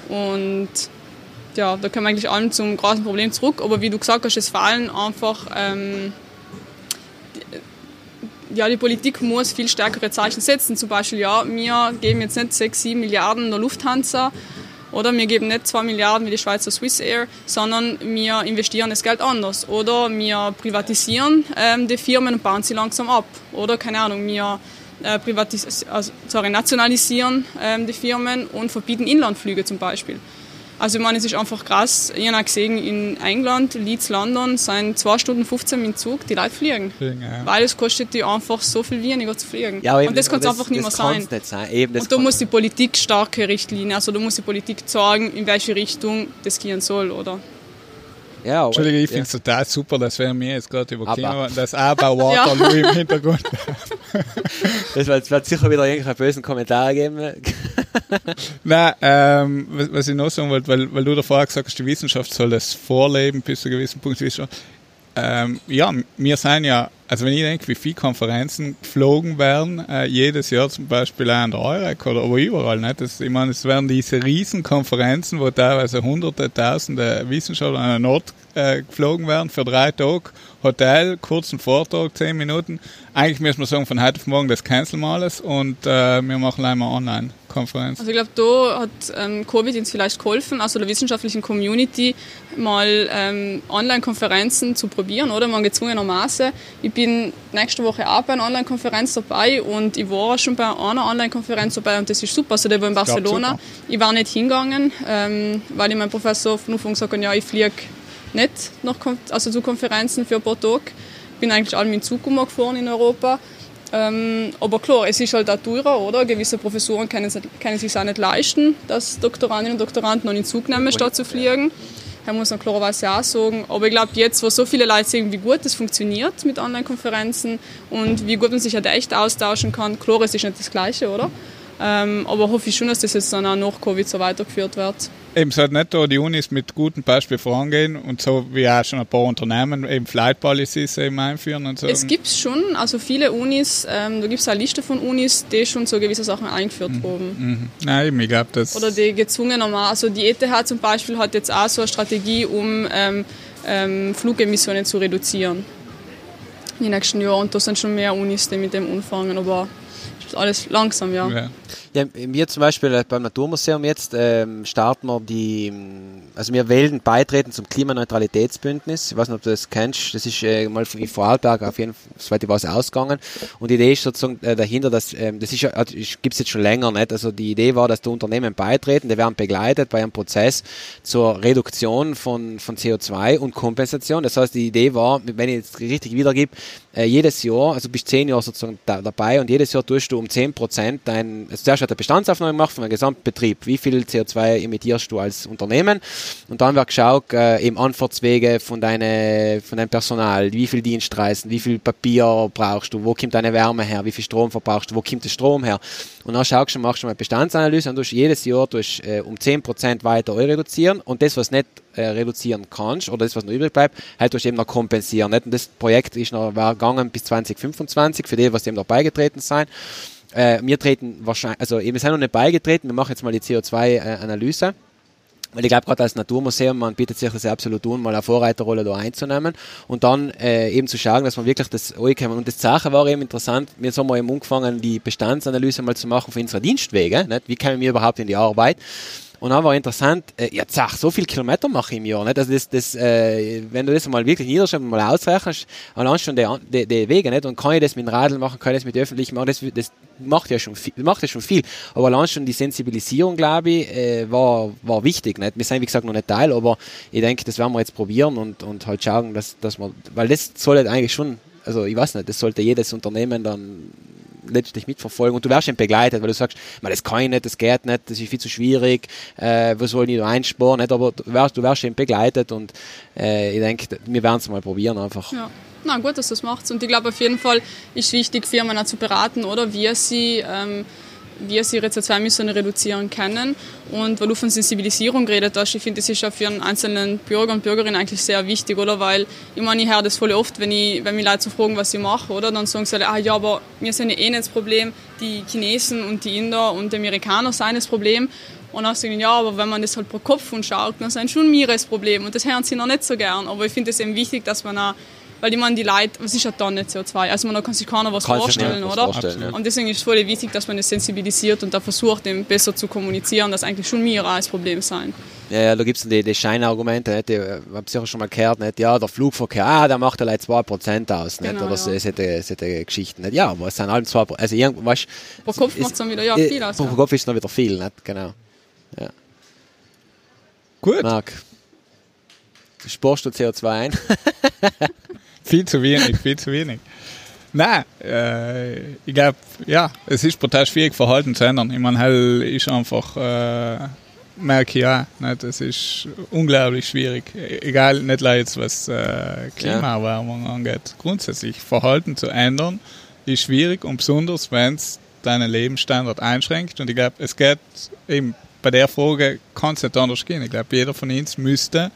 Und ja, da kommen wir eigentlich allem zum großen Problem zurück. Aber wie du gesagt hast, es fehlen einfach ähm, ja, die Politik muss viel stärkere Zeichen setzen. Zum Beispiel, ja, wir geben jetzt nicht 6, 7 Milliarden der Lufthansa oder wir geben nicht 2 Milliarden wie die Schweizer Swiss Air, sondern wir investieren das Geld anders. Oder wir privatisieren ähm, die Firmen und bauen sie langsam ab. Oder, keine Ahnung, wir äh, also, sorry, nationalisieren ähm, die Firmen und verbieten Inlandflüge zum Beispiel. Also ich meine, es ist einfach krass. Ich habe gesehen, in England, Leeds, London, sind 2 Stunden 15 mit dem Zug, die Leute fliegen. fliegen ja. Weil es kostet die einfach so viel weniger zu fliegen. Ja, und das kann es einfach nicht mehr sein. Nicht sein. Eben, und da muss die Politik starke Richtlinien, also da muss die Politik sagen, in welche Richtung das gehen soll, oder? Ja, Entschuldige, ich finde es total super, dass wir mir jetzt gerade über Kino, das Aber Waterloo im Hintergrund. das wird, wird sicher wieder irgendwelche bösen Kommentare geben. Nein, ähm, was, was, ich noch sagen wollte, weil, weil du davor gesagt hast, die Wissenschaft soll das vorleben bis zu einem gewissen Punkt. Ähm, ja, wir sind ja, also wenn ich denke, wie viele Konferenzen geflogen werden, äh, jedes Jahr zum Beispiel auch an der EUREC oder aber überall, nicht? Das, ich meine, es werden diese Riesenkonferenzen, wo teilweise hunderte, tausende Wissenschaftler an der Nord äh, geflogen werden für drei Tage, Hotel, kurzen Vortrag, zehn Minuten. Eigentlich müssen wir sagen, von heute auf morgen das canceln wir alles und äh, wir machen einmal Online-Konferenz. Also ich glaube, da hat ähm, Covid uns vielleicht geholfen, also der wissenschaftlichen Community mal ähm, Online-Konferenzen zu probieren, oder? Man gezwungenermaßen. Ich bin nächste Woche auch bei einer Online-Konferenz dabei und ich war schon bei einer Online-Konferenz dabei und das ist super. Also der war in Barcelona. Ich, war nicht hingegangen, ähm, weil ich meinem Professor von Anfang gesagt habe, ja, ich fliege nicht nach, also zu Konferenzen für ein paar Tage. Ich bin eigentlich alle mit Zug gefahren in Europa. Ähm, aber klar, es ist halt auch teurer, oder? Gewisse Professoren können, können sich auch nicht leisten, dass Doktorandinnen und Doktoranden noch in Zug nehmen, statt zu fliegen. Da muss man klarerweise auch sagen. Aber ich glaube, jetzt, wo so viele Leute sehen, wie gut das funktioniert mit Online-Konferenzen und wie gut man sich halt echt austauschen kann, klar, es ist nicht das Gleiche, oder? Ähm, aber hoffe ich schon, dass das jetzt dann auch nach Covid so weitergeführt wird. Eben sollte nicht da die Unis mit gutem Beispiel vorangehen und so wie auch schon ein paar Unternehmen eben Flight Policies eben einführen und so. Es gibt schon, also viele Unis, ähm, da gibt es eine Liste von Unis, die schon so gewisse Sachen eingeführt mhm. haben. Mhm. Nein, eben, ich glaube das. Oder die gezwungenermaßen, also die ETH zum Beispiel hat jetzt auch so eine Strategie, um ähm, ähm, Flugemissionen zu reduzieren. In den nächsten Jahren und da sind schon mehr Unis, die mit dem anfangen, aber alles langsam, ja. ja. Ja, wir zum Beispiel äh, beim Naturmuseum jetzt ähm, starten wir die, also wir wählen beitreten zum Klimaneutralitätsbündnis. Ich weiß nicht, ob du das kennst. Das ist äh, mal in Vorarlberg auf jeden Fall, soweit ich weiß, ausgegangen. Und die Idee ist sozusagen äh, dahinter, dass ähm, das ist, äh, gibt es jetzt schon länger nicht. Also die Idee war, dass die Unternehmen beitreten, die werden begleitet bei einem Prozess zur Reduktion von, von CO2 und Kompensation. Das heißt, die Idee war, wenn ich jetzt richtig wiedergebe, äh, jedes Jahr, also bis zehn Jahre sozusagen da, dabei und jedes Jahr tust du um zehn Prozent dein, also zuerst wird eine Bestandsaufnahme gemacht von einem Gesamtbetrieb. Wie viel CO2 emittierst du als Unternehmen? Und dann wird geschaut, äh, eben Antwortwege von, deine, von deinem Personal, wie viel Dienstreisen, wie viel Papier brauchst du, wo kommt deine Wärme her, wie viel Strom verbrauchst du, wo kommt der Strom her? Und dann schaust du, machst du eine Bestandsanalyse und du jedes Jahr durch, äh, um 10% weiter reduzieren und das, was nicht äh, reduzieren kannst oder das, was noch übrig bleibt, halt durch eben noch kompensieren. Und das Projekt ist noch war gegangen bis 2025 für die, was dem noch beigetreten sein. Äh, wir treten wahrscheinlich, also wir sind noch nicht beigetreten, wir machen jetzt mal die CO2-Analyse. Weil ich glaube, gerade als Naturmuseum, man bietet sich das absolut tun, mal eine Vorreiterrolle da einzunehmen und dann äh, eben zu schauen, dass man wirklich das ankommen. Und das Sache war eben interessant, wir haben eben angefangen, die Bestandsanalyse mal zu machen für unsere Dienstwege. Nicht? Wie kommen wir überhaupt in die Arbeit? Und dann war interessant, äh, ja, zach, so viel Kilometer mache ich im Jahr. Nicht? Also das, das, äh, wenn du das mal wirklich niederschreibst und mal ausrechnest, allein schon die, die, die Wege, nicht? Und kann ich das mit dem Radl machen, kann ich das mit öffentlichen machen, das, das macht ja schon viel, macht ja schon viel. Aber allein schon die Sensibilisierung, glaube ich, äh, war, war wichtig. Nicht? Wir sind, wie gesagt, noch nicht Teil, aber ich denke, das werden wir jetzt probieren und, und halt schauen, dass, dass man, weil das soll halt eigentlich schon, also ich weiß nicht, das sollte jedes Unternehmen dann letztlich mitverfolgen und du wirst eben begleitet, weil du sagst, man, das kann ich nicht, das geht nicht, das ist viel zu schwierig, äh, was soll ich da einsparen, nicht? aber du wirst, du wirst eben begleitet und äh, ich denke, wir werden es mal probieren einfach. Ja. Na gut, dass du das machst und ich glaube auf jeden Fall ist wichtig, Firmen auch zu beraten, oder wie sie ähm, sie ihre CO2-Emissionen reduzieren können. Und weil du von Sensibilisierung geredet hast, ich finde, das ist ja für einen einzelnen Bürger und Bürgerin eigentlich sehr wichtig, oder? Weil ich meine, ich höre das voll oft, wenn, ich, wenn mich Leute so fragen, was ich mache, oder? Dann sagen sie alle, ah ja, aber wir sind ja eh nicht das Problem, die Chinesen und die Inder und die Amerikaner seien das Problem. Und dann sagen ja, aber wenn man das halt pro Kopf anschaut, dann sind schon wir das Problem. Und das hören sie noch nicht so gern. Aber ich finde es eben wichtig, dass man auch weil ich meine, die Leute, was ist ja dann nicht CO2? Also man kann sich keiner was Kannst vorstellen, oder? Was vorstellen, ja. Und deswegen ist es voll wichtig, dass man es sensibilisiert und da versucht, dem besser zu kommunizieren, dass eigentlich schon wir das Problem sein. Ja, ja, da gibt es die, die Scheinargumente, nicht? ich habe sicher schon mal gehört, nicht? ja, der Flugverkehr, ah, der macht allein 2% aus, nicht? Genau, oder ja. solche, solche Geschichten. Nicht? Ja, aber es sind allem 2%, also irgendwo, weißt, Pro Kopf macht es dann wieder ja, viel aus. Pro ja. Kopf ist dann wieder viel, nicht? genau. Ja. Gut. Marc, sparst du CO2 ein? viel zu wenig, viel zu wenig. Nein, äh, ich glaube, ja, es ist brutal schwierig, Verhalten zu ändern. Ich meine, hell ist einfach, äh, merke ich ja, nicht? es ist unglaublich schwierig. Egal, nicht jetzt was äh, Klimaerwärmung ja. angeht. Grundsätzlich, Verhalten zu ändern ist schwierig und besonders, wenn es deinen Lebensstandard einschränkt. Und ich glaube, es geht eben bei der Frage, kann es nicht anders gehen. Ich glaube, jeder von uns müsste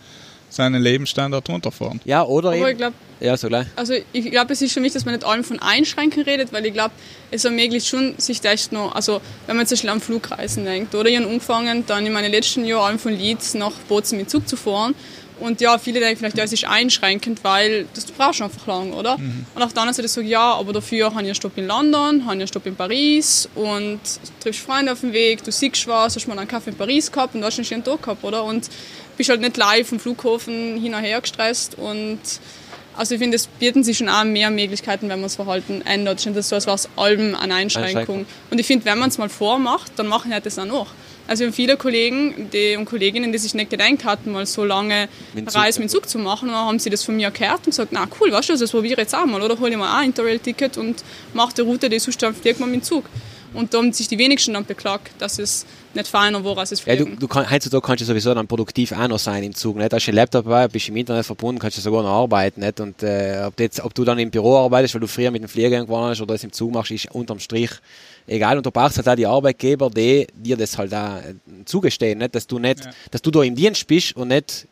seinen Lebensstandard runterfahren. Ja, oder Aber ich glaube, ja, so gleich. Also ich glaube, es ist schon wichtig, dass man nicht allem von Einschränken redet, weil ich glaube, es ermöglicht schon, sich das noch, also wenn man zum Beispiel an Flugreisen denkt, oder ich habe angefangen, dann in meinen letzten Jahren allem von Leeds nach Bozen mit Zug zu fahren und ja, viele denken vielleicht, ja, es ist einschränkend, weil das, du brauchst einfach lang, oder? Mhm. Und auf der anderen Seite sage ich, ja, aber dafür habe ich einen Stopp in London, habe ich einen Stopp in Paris und du triffst Freunde auf dem Weg, du siehst was, hast mal einen Kaffee in Paris gehabt und du hast einen schönen Tag gehabt, oder? Und bist halt nicht live vom Flughafen hin und her gestresst und also ich finde, es bieten sich schon auch mehr Möglichkeiten, wenn man das Verhalten ändert. Ich finde das so, als wäre es allem eine Einschränkung. Und ich finde, wenn man es mal vormacht, dann machen halt das auch noch. Also wir haben viele Kollegen die, und Kolleginnen, die sich nicht gedacht hatten, mal so lange Reise mit Zug zu machen, dann haben sie das von mir gehört und gesagt, na cool, weißt du, das probiere ich jetzt auch mal, oder hole ich mal ein Interrail-Ticket und mache die Route, die sonst fliegt man mit dem Zug. Und da haben sich die wenigsten dann beklagt, dass es nicht feiner war als es Fliegen. Ja, du, du kann, heutzutage kannst du sowieso dann produktiv auch noch sein im Zug. Nicht? Hast du einen Laptop dabei, bist im Internet verbunden, kannst du sogar noch arbeiten. Nicht? Und äh, ob, du jetzt, ob du dann im Büro arbeitest, weil du früher mit dem Flieger irgendwann hast oder das im Zug machst, ist unterm Strich egal. Und du brauchst halt auch die Arbeitgeber, die dir das halt auch äh, zugestehen, nicht? dass du nicht, ja. dass du da im Dienst bist und nicht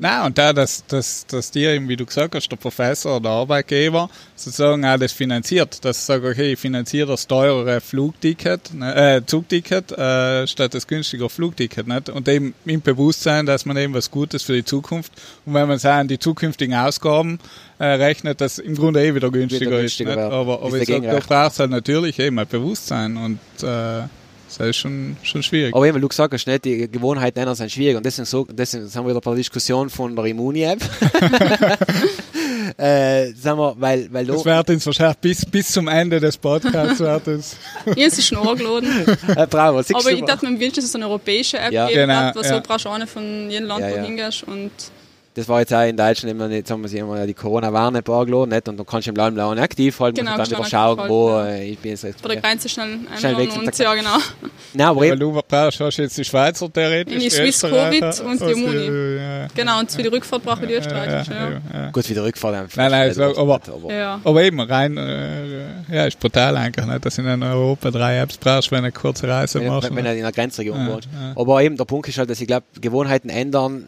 na und da, dass, dass, dass dir, wie du gesagt hast, der Professor oder der Arbeitgeber sozusagen auch das finanziert. Dass sagt, okay, ich finanziere das teurere Flugticket, ne, äh, Zugticket, äh, statt das günstigere Flugticket. Nicht? Und eben im Bewusstsein, dass man eben was Gutes für die Zukunft und wenn man sagen, die zukünftigen Ausgaben äh, rechnet, das im Grunde eh wieder günstiger, wieder günstiger ist. Nicht? Aber, aber ich sage, da brauchst halt natürlich eben ein Bewusstsein und äh, das ist schon, schon schwierig. Aber eben, weil du gesagt hast, nicht, die Gewohnheiten ändern sind schwierig. Und deswegen, so, deswegen sind wir wieder bei der Diskussion von der Immuni-App. äh, sagen wir, weil, weil das wird uns wahrscheinlich bis, bis zum Ende des Podcasts wird es. Ich habe schon angeladen. äh, bravo, Aber ich dachte, man wünscht, dass es eine europäische App ja. geben genau, was ja. so brauchst du eine von jedem Land, ja, wo ja. hingehst. Und das war jetzt auch in Deutschland immer, jetzt haben wir sich immer die Corona-Warn-App angeladen, nicht? Und dann kannst du im Land bleiben aktiv halten genau, und dann wieder schauen, wo ja. Äh, ich bin jetzt. Bei der Grenze schnell, schnell weg und ja, genau. Nein, aber ja, du brauchst jetzt die Schweizer theoretisch. In die Swiss Covid und die Muni. Ja. Genau, und für die Rückfahrt brauche ich die österreichische. Ja, Gut, für die Rückfahrt Nein, nein, so, aber, aber, aber eben rein, äh, ja, ist brutal eigentlich, nicht? dass in Europa drei Apps brauchst, wenn du eine kurze Reise machst. Wenn, wenn du in einer Grenzregion wohnst. Aber eben der Punkt ist halt, dass ich glaube, Gewohnheiten ändern,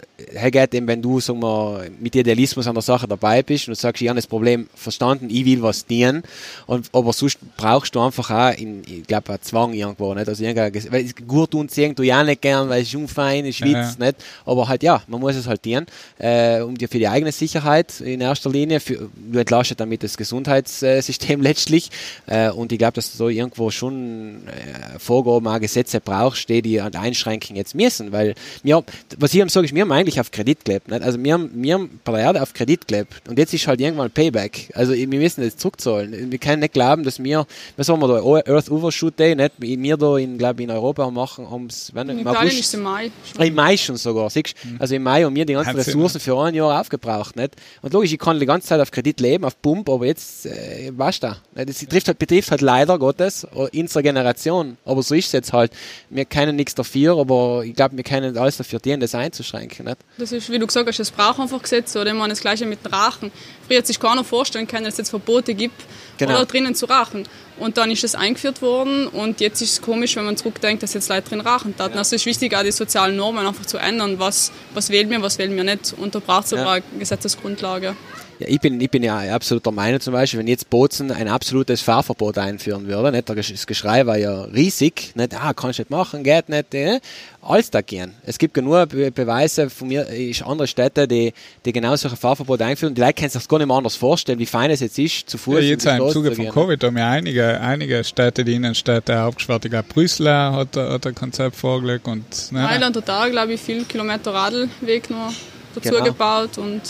geht eben, wenn du, sagen wir, mit Idealismus an der Sache dabei bist und du sagst, ich habe das Problem verstanden, ich will was dienen, und, aber sonst brauchst du einfach auch, in, ich glaube, einen Zwang irgendwo, nicht? Also, weil gut tun sehen du ja nicht gern, weil es ist unfein, ist Witz, ja. nicht? Aber halt, ja, man muss es halt dienen, äh, um dir für die eigene Sicherheit in erster Linie, für, du entlastet damit das Gesundheitssystem letztlich, äh, und ich glaube, dass du so irgendwo schon äh, Vorgaben, auch Gesetze brauchst, die die einschränken jetzt müssen, weil mir, was ich sage, ist, wir haben eigentlich auf Kredit gelebt, nicht? Also, wir haben, wir haben der Erde auf Kredit gelebt, und jetzt ist halt irgendwann Payback. Also, wir müssen das zurückzahlen. Wir können nicht glauben, dass wir, was haben wir da, Earth Overshoot Day, nicht? Wir da in, glaube in Europa machen, ums, wenn, in Italien ist im Mai. Schon. Im Mai schon sogar, siehst mhm. Also im Mai haben wir die ganzen Ressourcen für ein Jahr aufgebraucht, nicht? Und logisch, ich kann die ganze Zeit auf Kredit leben, auf Pump, aber jetzt, äh, was da? Das betrifft halt, betrifft halt leider Gottes unsere Generation. Aber so ist es jetzt halt. Wir können nichts dafür, aber ich glaube, wir können alles dafür dienen, das einzuschränken, nicht? Das ist, wie du gesagt hast, es braucht einfach Gesetze, oder? Ich meine, das Gleiche mit dem Rachen. Früher hat sich keiner vorstellen können, dass es jetzt Verbote gibt, genau. oder drinnen zu rachen. Und dann ist es eingeführt worden und jetzt ist es komisch, wenn man zurückdenkt, dass jetzt Leute drin rachen taten. Ja. Also es ist wichtig, auch die sozialen Normen einfach zu ändern. Was, was wählen wir, was wählen wir nicht. Und da braucht es aber eine Gesetzesgrundlage. Ja, ich bin, ich bin ja absolut der Meinung zum Beispiel, wenn jetzt Bozen ein absolutes Fahrverbot einführen würde, nicht? das Geschrei war ja riesig, nicht, ah, kannst du nicht machen, geht nicht, äh, alles da gehen. Es gibt genug Be Beweise von mir, ist andere Städte, die, die genau solche Fahrverbote einführen. Die Leute können sich das gar nicht mehr anders vorstellen, wie fein es jetzt ist, zu Fuß. Ja, jetzt im Zuge von Covid haben ja einige, einige Städte, die Innenstädte aufgesperrt. Ich glaube, Brüssel hat, hat ein Konzept vorgelegt und, ne? Mailand total, glaube ich, viel Kilometer Radlweg noch dazu genau. gebaut und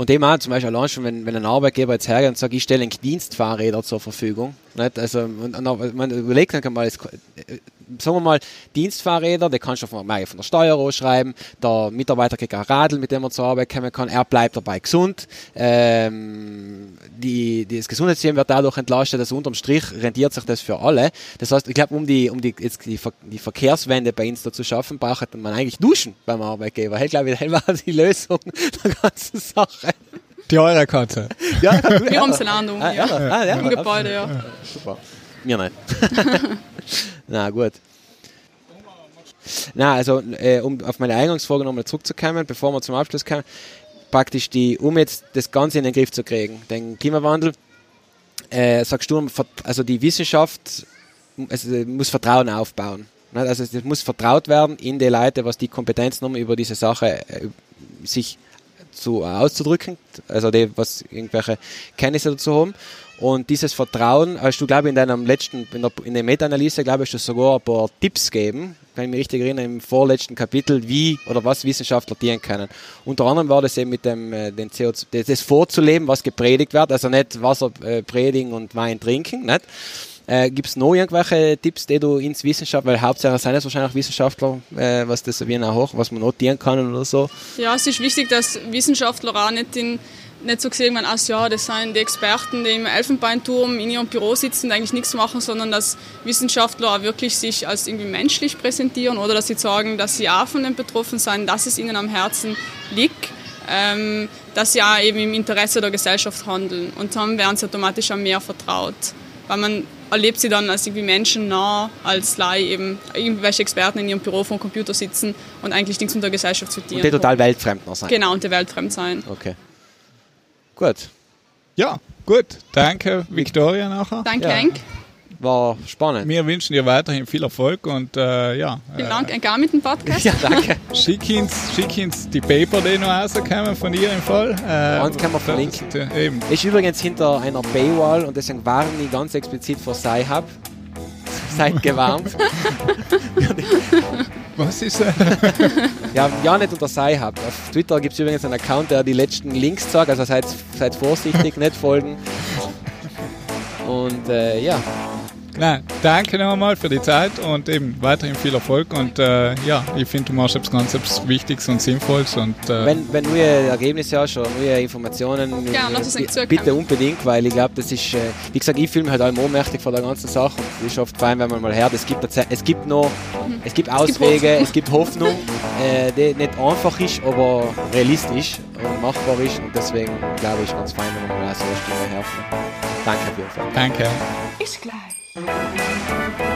und dem auch zum Beispiel allein schon, wenn, wenn ein Arbeitgeber jetzt hergeht und sagt, ich stelle Dienstfahrräder zur Verfügung. Nicht? Also, und, man überlegt dann mal, sagen wir mal, Dienstfahrräder, die kannst du von, von der Steuer ausschreiben, der Mitarbeiter kriegt ein Radl, mit dem er zur Arbeit kommen kann, er bleibt dabei gesund, ähm, die, die, das Gesundheitssystem wird dadurch entlastet, also unterm Strich rentiert sich das für alle. Das heißt, ich glaube, um die, um die, jetzt die, die Verkehrswende bei uns da zu schaffen, braucht man eigentlich Duschen beim Arbeitgeber. Ich glaube, das war die Lösung der ganzen Sache. Die Eure-Karte. Ja, wir haben es in Ahnung, ah, ja. ja. Ah, ja. Im Gebäude, ja. Super. Mir nicht. Na gut. Na, also äh, um auf meine Eingangsfrage nochmal zurückzukommen, bevor wir zum Abschluss kommen, praktisch die, um jetzt das Ganze in den Griff zu kriegen, den Klimawandel, äh, sagst du, also die Wissenschaft also, muss Vertrauen aufbauen. Also es muss vertraut werden in die Leute, was die Kompetenz haben, über diese Sache äh, sich zu, auszudrücken, also die, was irgendwelche Kenntnisse dazu haben. Und dieses Vertrauen, hast du, glaube ich, in deinem letzten, in der, in der Meta-Analyse, glaube ich, hast du sogar ein paar Tipps gegeben, kann ich mich richtig erinnern, im vorletzten Kapitel, wie oder was Wissenschaftler dienen können. Unter anderem war das eben mit dem, äh, den CO2, das vorzuleben, was gepredigt wird, also nicht Wasser äh, predigen und Wein trinken, nicht? Äh, Gibt es noch irgendwelche Tipps, die du ins Wissenschaft, weil hauptsächlich sind es wahrscheinlich Wissenschaftler, äh, was das wie hoch, was man notieren kann oder so? Ja, es ist wichtig, dass Wissenschaftler auch nicht in nicht so gesehen werden, als ja, das sind die Experten, die im Elfenbeinturm in ihrem Büro sitzen und eigentlich nichts machen, sondern dass Wissenschaftler auch wirklich sich als irgendwie menschlich präsentieren oder dass sie sagen, dass sie auch von dem betroffen sind, dass es ihnen am Herzen liegt, ähm, dass sie auch eben im Interesse der Gesellschaft handeln. Und dann werden sie automatisch auch mehr vertraut, weil man erlebt sie dann als irgendwie Menschen nah, als Laie eben irgendwelche Experten in ihrem Büro vor dem Computer sitzen und eigentlich nichts mit der Gesellschaft zu tun Und die total weltfremd noch sein. Genau, und die weltfremd sein. Okay. Gut. Ja, gut. Danke, Victoria nachher. Danke, ja. Henk. War spannend. Wir wünschen dir weiterhin viel Erfolg und äh, ja. Vielen Dank, ein gar mit dem Podcast. Ja, danke. schick, uns, schick uns die Paper, die noch rauskommen von ihr im Fall. Äh, und kann man verlinken. Das, äh, eben. Ist übrigens hinter einer Paywall und deswegen waren die ganz explizit vor Sci-Hub. Seid gewarnt. Was ist das? ja, ja, nicht unter Sci-Hub. Auf Twitter gibt es übrigens einen Account, der die letzten Links sagt, also seid, seid vorsichtig, nicht folgen. Und äh, ja, Nein, danke nochmal für die Zeit und eben weiterhin viel Erfolg. Und äh, ja, ich finde, du machst etwas ganz etwas Wichtiges und Sinnvolles. Und, äh wenn, wenn du Ergebnisse hast oder neue Informationen, ja, äh, bitte unbedingt, weil ich glaube, das ist, äh, wie gesagt, ich fühle mich halt auch ohnmächtig vor der ganzen Sache. Und es ist oft fein, wenn man mal hört, es gibt, es gibt noch, mhm. es gibt Auswege, es gibt Hoffnung, äh, die nicht einfach ist, aber realistisch und machbar ist. Und deswegen glaube ich, ganz fein, wenn man mal so eine Stimme helfen. Danke auf jeden Fall. Danke. Ist gleich. Música